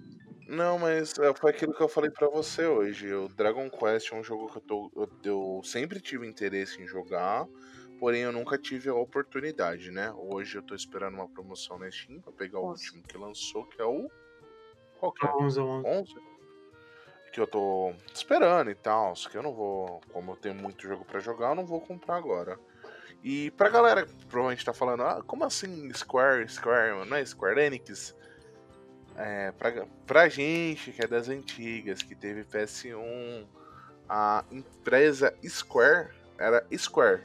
Não, mas é, foi aquilo que eu falei para você hoje. O Dragon Quest é um jogo que eu, tô, eu, eu, sempre tive interesse em jogar, porém eu nunca tive a oportunidade, né? Hoje eu tô esperando uma promoção na Steam pra pegar Nossa. o último que lançou, que é o. Qual que é? 11, 11. 11? Que eu tô esperando e tal. Que eu não vou, como eu tenho muito jogo para jogar, eu não vou comprar agora. E pra galera que provavelmente tá falando, ah, como assim Square, Square, não é Square Enix? É, pra, pra gente que é das antigas, que teve PS1, a empresa Square era Square.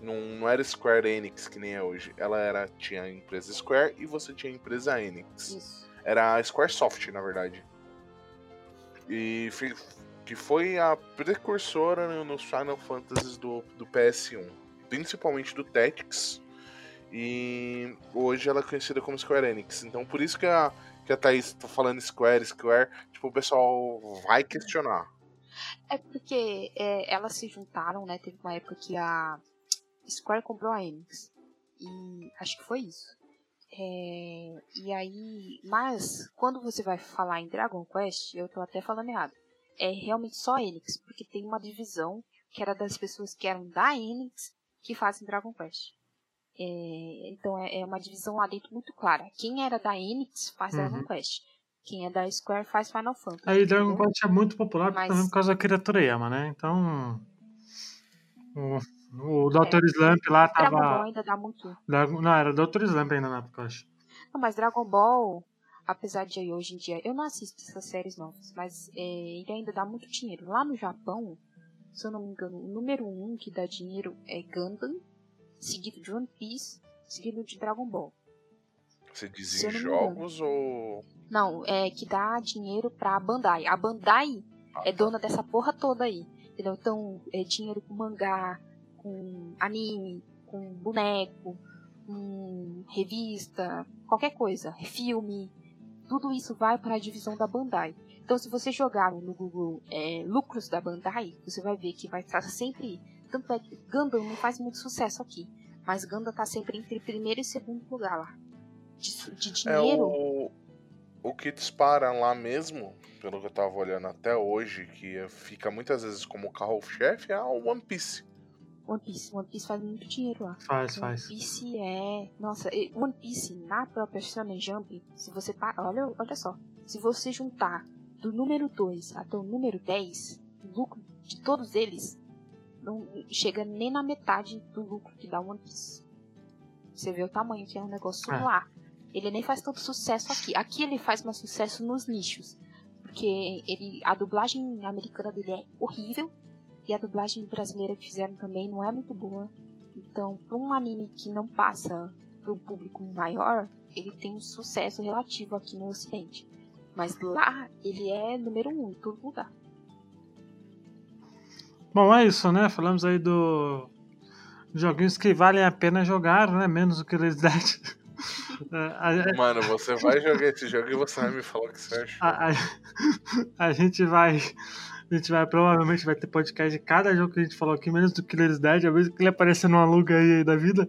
Não, não era Square Enix que nem é hoje. Ela era tinha a empresa Square e você tinha a empresa Enix. Isso. Era a Square Soft, na verdade. E que foi a precursora nos Final Fantasy do, do PS1, principalmente do Tactics. E hoje ela é conhecida como Square Enix. Então por isso que a, que a Thaís tá falando Square, Square, tipo, o pessoal vai questionar. É porque é, elas se juntaram, né? Teve uma época que a Square comprou a Enix. E acho que foi isso. É, e aí, mas quando você vai falar em Dragon Quest, eu tô até falando errado. É realmente só Enix, porque tem uma divisão que era das pessoas que eram da Enix que fazem Dragon Quest. É, então é, é, uma divisão lá dentro muito clara. Quem era da Enix faz uhum. Dragon Quest. Quem é da Square faz Final Fantasy. Aí Dragon Quest é muito popular Mas... também por causa da Kira Toriyama, né? Então. O o Dr. É. Slump lá tava. Dragon Ball ainda dá muito. Não, era Dr. Slump ainda na época, eu acho. Não, mas Dragon Ball, apesar de hoje em dia. Eu não assisto essas séries novas, mas é, ele ainda dá muito dinheiro. Lá no Japão, se eu não me engano, o número um que dá dinheiro é Gundam, seguido de One Piece, seguido de Dragon Ball. Você diz em jogos ou. Não, é que dá dinheiro pra Bandai. A Bandai ah, é tá. dona dessa porra toda aí. Entendeu? Então, é dinheiro com mangá, com anime, com boneco, com revista, qualquer coisa, filme, tudo isso vai para a divisão da Bandai. Então, se você jogar no Google é, lucros da Bandai, você vai ver que vai estar sempre. Tanto é que Gundam não faz muito sucesso aqui, mas Gundam está sempre entre primeiro e segundo lugar lá. De, de dinheiro. É o... o que dispara lá mesmo, pelo que eu tava olhando até hoje, que fica muitas vezes como carro-chefe, é o One Piece. One Piece. One Piece faz muito dinheiro lá. Faz, faz. One Piece é. Nossa, One Piece na própria Shonen Jump, se você. Olha, olha só. Se você juntar do número 2 até o número 10, o lucro de todos eles não chega nem na metade do lucro que dá One Piece. Você vê o tamanho que é um negócio é. lá. Ele nem faz tanto sucesso aqui. Aqui ele faz mais sucesso nos nichos. Porque ele, a dublagem americana dele é horrível. E a dublagem brasileira que fizeram também não é muito boa. Então, para um anime que não passa para um público maior, ele tem um sucesso relativo aqui no Ocidente. Mas lá, ele é número um em todo lugar. Bom, é isso, né? Falamos aí do joguinhos que valem a pena jogar, né? Menos do que eles Mano, você vai jogar esse jogo e você vai me falar o que você achou. A, a, a, gente vai. A gente vai provavelmente vai ter podcast de cada jogo que a gente falou aqui, menos do Killer's Dead, a vez que ele aparecer no aluga aí, da vida.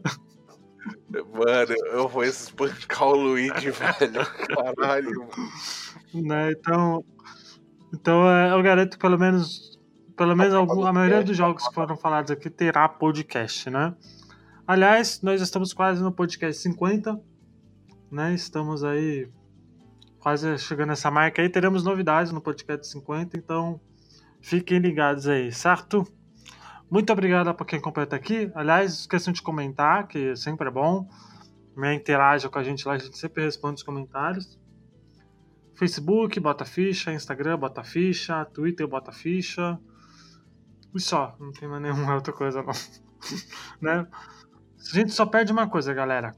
Mano, eu vou espancar o Luigi, velho. Caralho. Né, então. Então é, eu garanto pelo menos. Pelo menos algum, a maioria dos jogos que foram falados aqui terá podcast, né? Aliás, nós estamos quase no podcast 50, né? Estamos aí quase chegando nessa marca aí. Teremos novidades no podcast 50, então fiquem ligados aí, certo? Muito obrigado para quem completa aqui. Aliás, esqueçam de comentar, que sempre é bom. Me interaja com a gente lá, a gente sempre responde os comentários. Facebook, bota ficha, Instagram, bota ficha, Twitter, bota ficha. E só, não tem mais nenhuma outra coisa não. né? A gente só perde uma coisa, galera.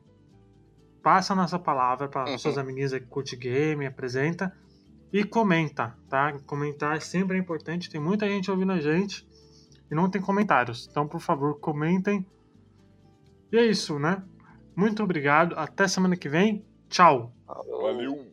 Passa a nossa palavra para uhum. suas amiguinhas que curte game, apresenta e comenta, tá? Comentar é sempre é importante. Tem muita gente ouvindo a gente e não tem comentários. Então, por favor, comentem. E é isso, né? Muito obrigado. Até semana que vem. Tchau. Valeu.